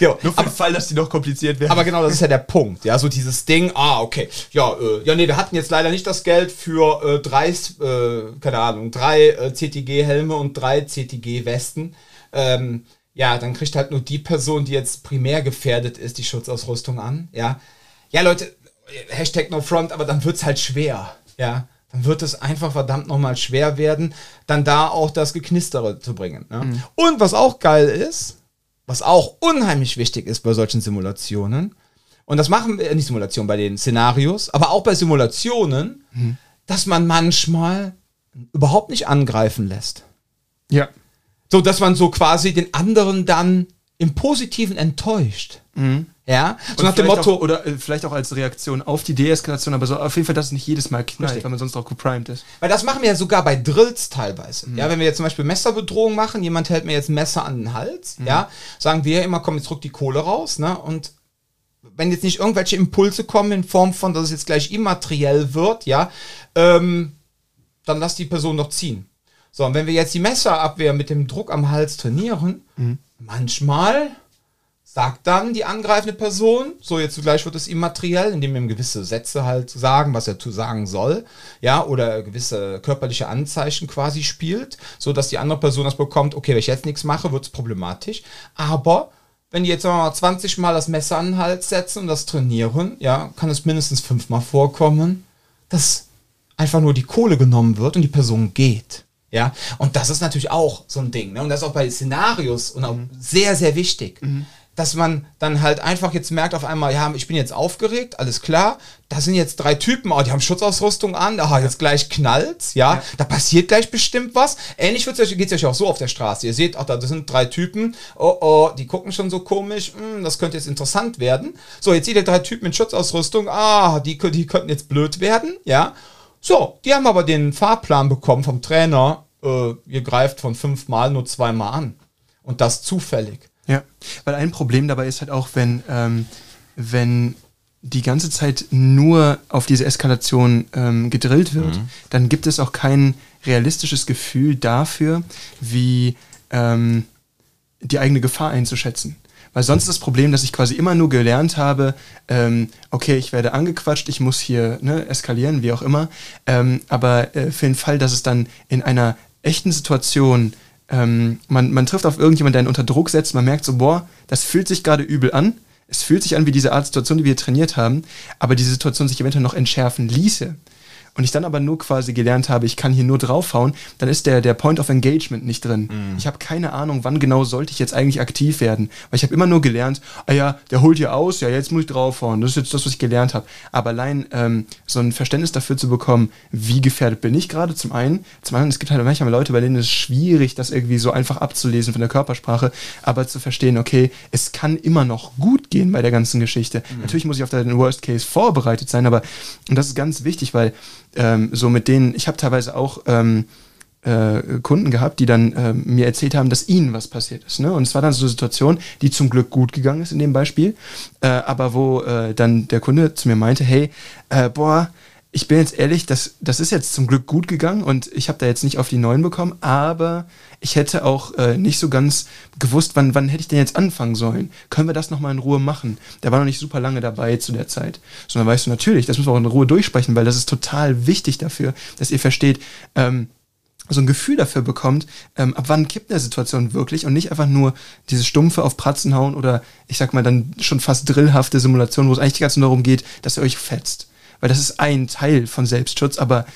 jo, Nur für aber, den Fall, dass die noch kompliziert werden. Aber genau, das ist ja der Punkt. Ja, so dieses Ding, ah, okay. Ja, äh, ja, nee, wir hatten jetzt leider nicht das Geld für äh, drei, äh, keine Ahnung, drei äh, CTG-Helme und drei CTG-Westen. Ähm, ja, dann kriegt halt nur die Person, die jetzt primär gefährdet ist, die Schutzausrüstung an. Ja, ja Leute, Hashtag no front, aber dann wird's halt schwer. Ja, dann wird es einfach verdammt nochmal schwer werden, dann da auch das Geknistere zu bringen. Ne? Mhm. Und was auch geil ist, was auch unheimlich wichtig ist bei solchen Simulationen, und das machen wir, nicht Simulationen, bei den Szenarios, aber auch bei Simulationen, mhm. dass man manchmal überhaupt nicht angreifen lässt. Ja. So dass man so quasi den anderen dann im Positiven enttäuscht. Mhm. Ja, so nach dem Motto. Auch, oder äh, vielleicht auch als Reaktion auf die Deeskalation, aber so auf jeden Fall, dass es nicht jedes Mal knallt, Richtig. weil man sonst auch geprimed ist. Weil das machen wir ja sogar bei Drills teilweise. Mhm. Ja, wenn wir jetzt zum Beispiel Messerbedrohung machen, jemand hält mir jetzt ein Messer an den Hals, mhm. ja, sagen wir ja immer, komm, jetzt drück die Kohle raus, ne, und wenn jetzt nicht irgendwelche Impulse kommen in Form von, dass es jetzt gleich immateriell wird, ja, ähm, dann lass die Person doch ziehen. So, und wenn wir jetzt die Messerabwehr mit dem Druck am Hals trainieren, mhm. manchmal sagt dann die angreifende Person, so jetzt gleich wird es immateriell, indem wir ihm gewisse Sätze halt sagen, was er zu sagen soll, ja, oder gewisse körperliche Anzeichen quasi spielt, so dass die andere Person das bekommt, okay, wenn ich jetzt nichts mache, wird es problematisch, aber wenn die jetzt mal 20 Mal das Messer an den Hals setzen und das trainieren, ja, kann es mindestens fünfmal vorkommen, dass einfach nur die Kohle genommen wird und die Person geht. Ja, und das ist natürlich auch so ein Ding. Ne? Und das ist auch bei Szenarios und auch mhm. sehr, sehr wichtig. Mhm. Dass man dann halt einfach jetzt merkt auf einmal, ja, ich bin jetzt aufgeregt, alles klar. Da sind jetzt drei Typen, oh, die haben Schutzausrüstung an, aha, jetzt gleich knallt's, ja, ja. da passiert gleich bestimmt was. Ähnlich geht es euch auch so auf der Straße. Ihr seht, ach, da sind drei Typen, oh, oh, die gucken schon so komisch, hm, das könnte jetzt interessant werden. So, jetzt seht ihr drei Typen mit Schutzausrüstung, ah, die, die könnten jetzt blöd werden, ja. So, die haben aber den Fahrplan bekommen vom Trainer, äh, ihr greift von fünfmal nur zweimal an. Und das zufällig. Ja, weil ein Problem dabei ist halt auch, wenn, ähm, wenn die ganze Zeit nur auf diese Eskalation ähm, gedrillt wird, mhm. dann gibt es auch kein realistisches Gefühl dafür, wie ähm, die eigene Gefahr einzuschätzen. Weil sonst ist das Problem, dass ich quasi immer nur gelernt habe, ähm, okay, ich werde angequatscht, ich muss hier ne, eskalieren, wie auch immer. Ähm, aber äh, für den Fall, dass es dann in einer echten Situation, ähm, man, man trifft auf irgendjemanden, der einen unter Druck setzt, man merkt so, boah, das fühlt sich gerade übel an. Es fühlt sich an wie diese Art Situation, die wir trainiert haben, aber diese Situation sich eventuell noch entschärfen ließe und ich dann aber nur quasi gelernt habe, ich kann hier nur draufhauen, dann ist der, der Point of Engagement nicht drin. Mhm. Ich habe keine Ahnung, wann genau sollte ich jetzt eigentlich aktiv werden. Weil ich habe immer nur gelernt, ah ja, der holt hier aus, ja, jetzt muss ich draufhauen. Das ist jetzt das, was ich gelernt habe. Aber allein ähm, so ein Verständnis dafür zu bekommen, wie gefährdet bin ich gerade, zum einen. Zum anderen, es gibt halt manchmal Leute, bei denen es schwierig, das irgendwie so einfach abzulesen von der Körpersprache, aber zu verstehen, okay, es kann immer noch gut gehen bei der ganzen Geschichte. Mhm. Natürlich muss ich auf den Worst Case vorbereitet sein, aber und das ist ganz wichtig, weil ähm, so mit denen, ich habe teilweise auch ähm, äh, Kunden gehabt, die dann äh, mir erzählt haben, dass ihnen was passiert ist. Ne? Und es war dann so eine Situation, die zum Glück gut gegangen ist in dem Beispiel, äh, aber wo äh, dann der Kunde zu mir meinte, hey, äh, boah, ich bin jetzt ehrlich, das, das ist jetzt zum Glück gut gegangen und ich habe da jetzt nicht auf die neuen bekommen, aber ich hätte auch äh, nicht so ganz gewusst, wann, wann hätte ich denn jetzt anfangen sollen. Können wir das nochmal in Ruhe machen? Der war noch nicht super lange dabei zu der Zeit. Sondern weißt du, natürlich, das müssen wir auch in Ruhe durchsprechen, weil das ist total wichtig dafür, dass ihr versteht, ähm, so ein Gefühl dafür bekommt, ähm, ab wann kippt eine Situation wirklich und nicht einfach nur dieses stumpfe auf Pratzen hauen oder ich sag mal dann schon fast drillhafte Simulation, wo es eigentlich ganze Zeit darum geht, dass ihr euch fetzt weil das ist ein Teil von Selbstschutz, aber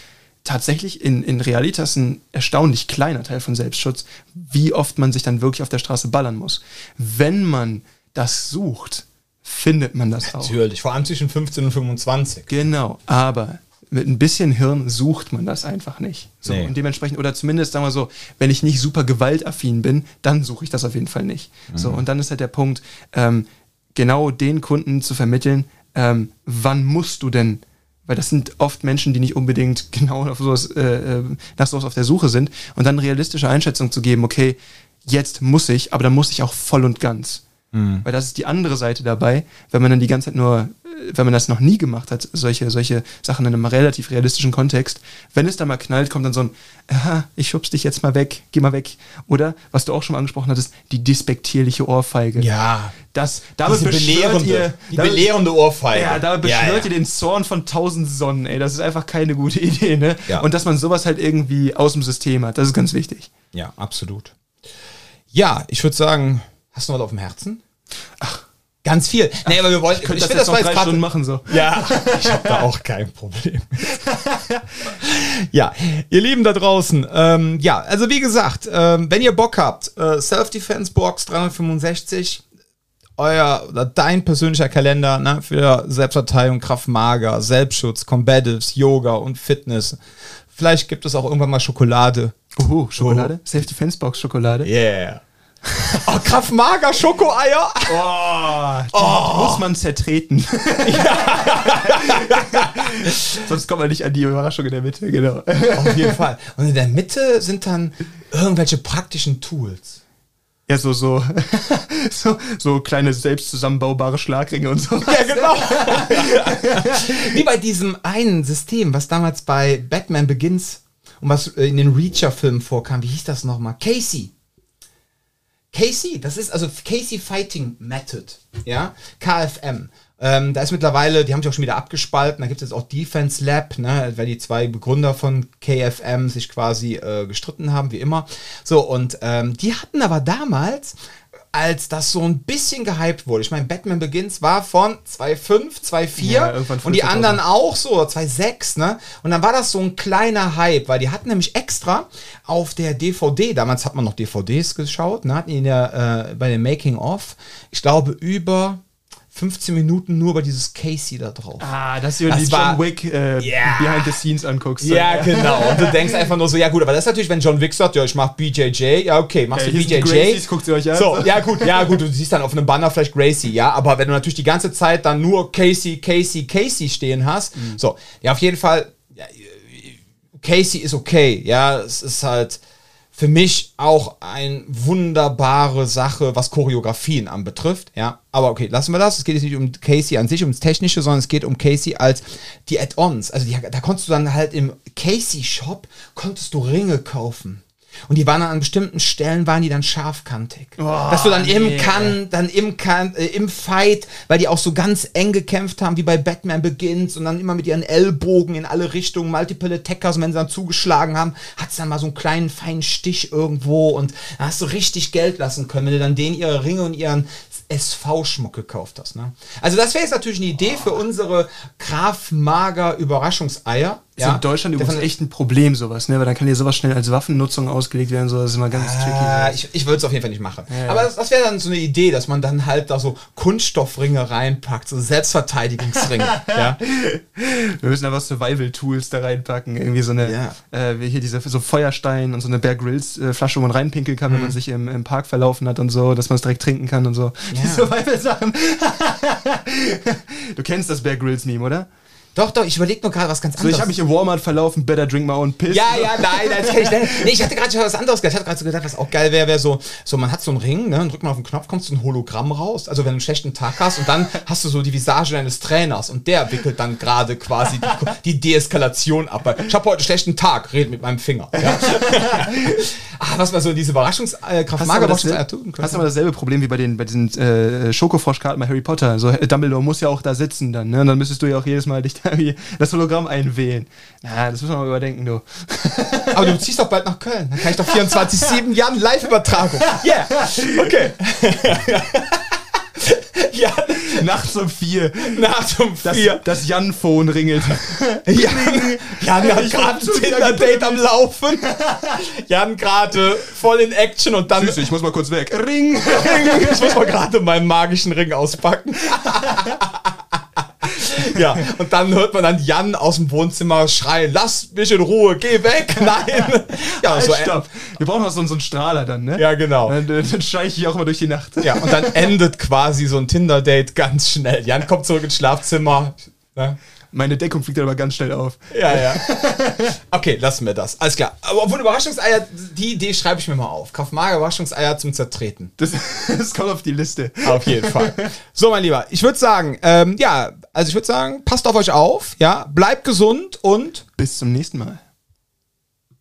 tatsächlich in, in Realitas ein erstaunlich kleiner Teil von Selbstschutz, wie oft man sich dann wirklich auf der Straße ballern muss. Wenn man das sucht, findet man das auch. Natürlich, vor allem zwischen 15 und 25. Genau, aber mit ein bisschen Hirn sucht man das einfach nicht. So, nee. Und dementsprechend, oder zumindest sagen wir so, wenn ich nicht super gewaltaffin bin, dann suche ich das auf jeden Fall nicht. Mhm. So, und dann ist halt der Punkt, ähm, genau den Kunden zu vermitteln, ähm, wann musst du denn weil das sind oft Menschen, die nicht unbedingt (laughs) genau auf sowas, äh, äh, nach sowas auf der Suche sind und dann realistische Einschätzung zu geben, okay, jetzt muss ich, aber dann muss ich auch voll und ganz. Mhm. Weil das ist die andere Seite dabei, wenn man dann die ganze Zeit nur wenn man das noch nie gemacht hat, solche, solche Sachen in einem relativ realistischen Kontext, wenn es da mal knallt, kommt dann so ein, aha, ich schubst dich jetzt mal weg, geh mal weg. Oder, was du auch schon mal angesprochen hattest, die despektierliche Ohrfeige. Ja. Das, damit beschwört ihr, die damit, belehrende Ohrfeige. Ja, damit beschwört ja, ja. ihr den Zorn von tausend Sonnen, ey. Das ist einfach keine gute (laughs) Idee, ne? Ja. Und dass man sowas halt irgendwie aus dem System hat, das ist ganz wichtig. Ja, absolut. Ja, ich würde sagen, hast du noch was auf dem Herzen? Ach, Ganz viel. Nee, aber wir wollen. Ich, ich finde das, das drei Stunden machen so. Ja, ich habe da auch kein Problem. (laughs) ja, ihr Lieben da draußen. Ähm, ja, also wie gesagt, ähm, wenn ihr Bock habt, äh, Self-Defense Box 365, euer oder dein persönlicher Kalender ne, für Selbstverteidigung, Kraftmager, Selbstschutz, Combatives, Yoga und Fitness. Vielleicht gibt es auch irgendwann mal Schokolade. Uhu, Schokolade? Self-Defense Box Schokolade? Yeah. Oh, Kraft Mager Schokoeier. Oh, die oh. muss man zertreten. (laughs) Sonst kommt man nicht an die Überraschung in der Mitte, genau. Auf jeden Fall. Und in der Mitte sind dann irgendwelche praktischen Tools. Ja, so, so, (laughs) so, so kleine selbst zusammenbaubare Schlagringe und so. Ja, genau. Wie bei diesem einen System, was damals bei Batman Begins und was in den Reacher-Filmen vorkam. Wie hieß das nochmal? Casey. Casey, das ist also Casey Fighting Method, ja, KFM. Ähm, da ist mittlerweile, die haben sich auch schon wieder abgespalten, da gibt es jetzt auch Defense Lab, ne, weil die zwei Begründer von KFM sich quasi äh, gestritten haben, wie immer. So, und ähm, die hatten aber damals als das so ein bisschen gehypt wurde. Ich meine, Batman Begins war von 2.5, 2.4 ja, und die anderen auch so, 2.6, ne? Und dann war das so ein kleiner Hype, weil die hatten nämlich extra auf der DVD, damals hat man noch DVDs geschaut, ne? hatten die in der, äh, bei dem Making of, ich glaube, über 15 Minuten nur über dieses Casey da drauf. Ah, dass du das die war, John Wick äh, yeah. Behind the Scenes anguckst. Ja, ja, genau. Und du (laughs) denkst einfach nur so, ja gut, aber das ist natürlich, wenn John Wick sagt, ja, ich mach BJJ, ja okay, machst ja, du BJJ. Gracies, guckt ihr euch an. So, ja gut, ja gut, du siehst dann auf einem Banner vielleicht Gracie, ja, aber wenn du natürlich die ganze Zeit dann nur Casey, Casey, Casey stehen hast, mhm. so, ja, auf jeden Fall, ja, Casey ist okay, ja, es ist halt für mich auch eine wunderbare Sache, was Choreografien anbetrifft. Ja, aber okay, lassen wir das. Es geht jetzt nicht um Casey an sich, ums Technische, sondern es geht um Casey als die Add-ons. Also die, da konntest du dann halt im Casey-Shop konntest du Ringe kaufen. Und die waren dann an bestimmten Stellen, waren die dann scharfkantig. Dass du dann im nee. Kann, dann im Kann, äh, im Fight, weil die auch so ganz eng gekämpft haben, wie bei Batman Begins und dann immer mit ihren Ellbogen in alle Richtungen, multiple Attackers und wenn sie dann zugeschlagen haben, hat es dann mal so einen kleinen feinen Stich irgendwo und da hast du richtig Geld lassen können, wenn du dann denen ihre Ringe und ihren SV-Schmuck gekauft hast. Ne? Also das wäre jetzt natürlich eine Idee für unsere Graf Mager Überraschungseier. Ist in Deutschland übrigens echt ein Problem, sowas, ne? Weil dann kann dir sowas schnell als Waffennutzung ausgelegt werden, so das ist immer ganz Ah, tricky. ich ich würde es auf jeden Fall nicht machen. Ja. Aber das, das wäre dann so eine Idee, dass man dann halt da so Kunststoffringe reinpackt, so Selbstverteidigungsringe. (laughs) ja. Wir müssen einfach Survival-Tools da reinpacken. Irgendwie so eine, Ja. äh, hier diese so Feuerstein und so eine Bear Grylls äh, wo man reinpinkeln kann, wenn man sich im, im Park verlaufen hat und so, dass man es direkt trinken kann und so. Ja. Die (laughs) Survival-Sachen. (laughs) du kennst das Bear Grylls Meme, oder? Doch, doch, ich überlege nur gerade was ganz So, anderes. ich habe mich im Walmart verlaufen, better drink my own piss. ja, ja, nein, nein, das kann ich nicht. (laughs) Nee, ich hatte gerade schon was anderes gedacht. Ich hatte gerade so gedacht, was auch geil wäre, wäre so, so, man hat so einen Ring, ne, und drückt man auf den Knopf, kommt so ein Hologramm raus. Also wenn du einen schlechten Tag hast und dann (laughs) hast du so die Visage deines Trainers und der wickelt dann gerade quasi die, die Deeskalation ab. Weil Ich habe heute einen schlechten Tag, red mit meinem Finger. Ja. (laughs) ah, was man so diese Überraschungskraft Hast, Mager hast aber dasselbe Problem wie bei den bei diesen äh, Schokofroschkarten bei Harry Potter. So äh, Dumbledore muss ja auch da sitzen dann, ne? Und dann müsstest du ja auch jedes Mal dich da (laughs) das Hologramm einwählen. Ja, das müssen wir mal überdenken, du. (laughs) Aber du ziehst doch bald nach Köln. Dann kann ich doch 24-7 Jan Live-Übertragung. (laughs) Yeah. Okay. Jan, Nachts um vier. nachts um Das, vier. das Jan-Phone ringelt. Jan, Jan hat gerade ein Tinder-Date am Laufen. Jan gerade voll in Action und dann. Süße, ich muss mal kurz weg. Ring! ich muss mal gerade meinen magischen Ring auspacken. Ja, und dann hört man dann Jan aus dem Wohnzimmer schreien: Lass mich in Ruhe, geh weg! (laughs) Nein! Ja, so, Halt, stopp. Wir brauchen noch so, so einen Strahler dann, ne? Ja, genau. Dann, dann scheiche ich auch immer durch die Nacht. Ja, und dann endet quasi so ein Tinder-Date ganz schnell. Jan kommt zurück ins Schlafzimmer. Ne? Meine Deckung fliegt dann aber ganz schnell auf. Ja, ja. Okay, lassen wir das. Alles klar. Aber obwohl Überraschungseier, die Idee schreibe ich mir mal auf. Kraftmager Überraschungseier zum Zertreten. Das, (laughs) das kommt auf die Liste. Auf jeden Fall. So, mein Lieber, ich würde sagen, ähm, ja, also ich würde sagen, passt auf euch auf, ja, bleibt gesund und Bis zum nächsten Mal.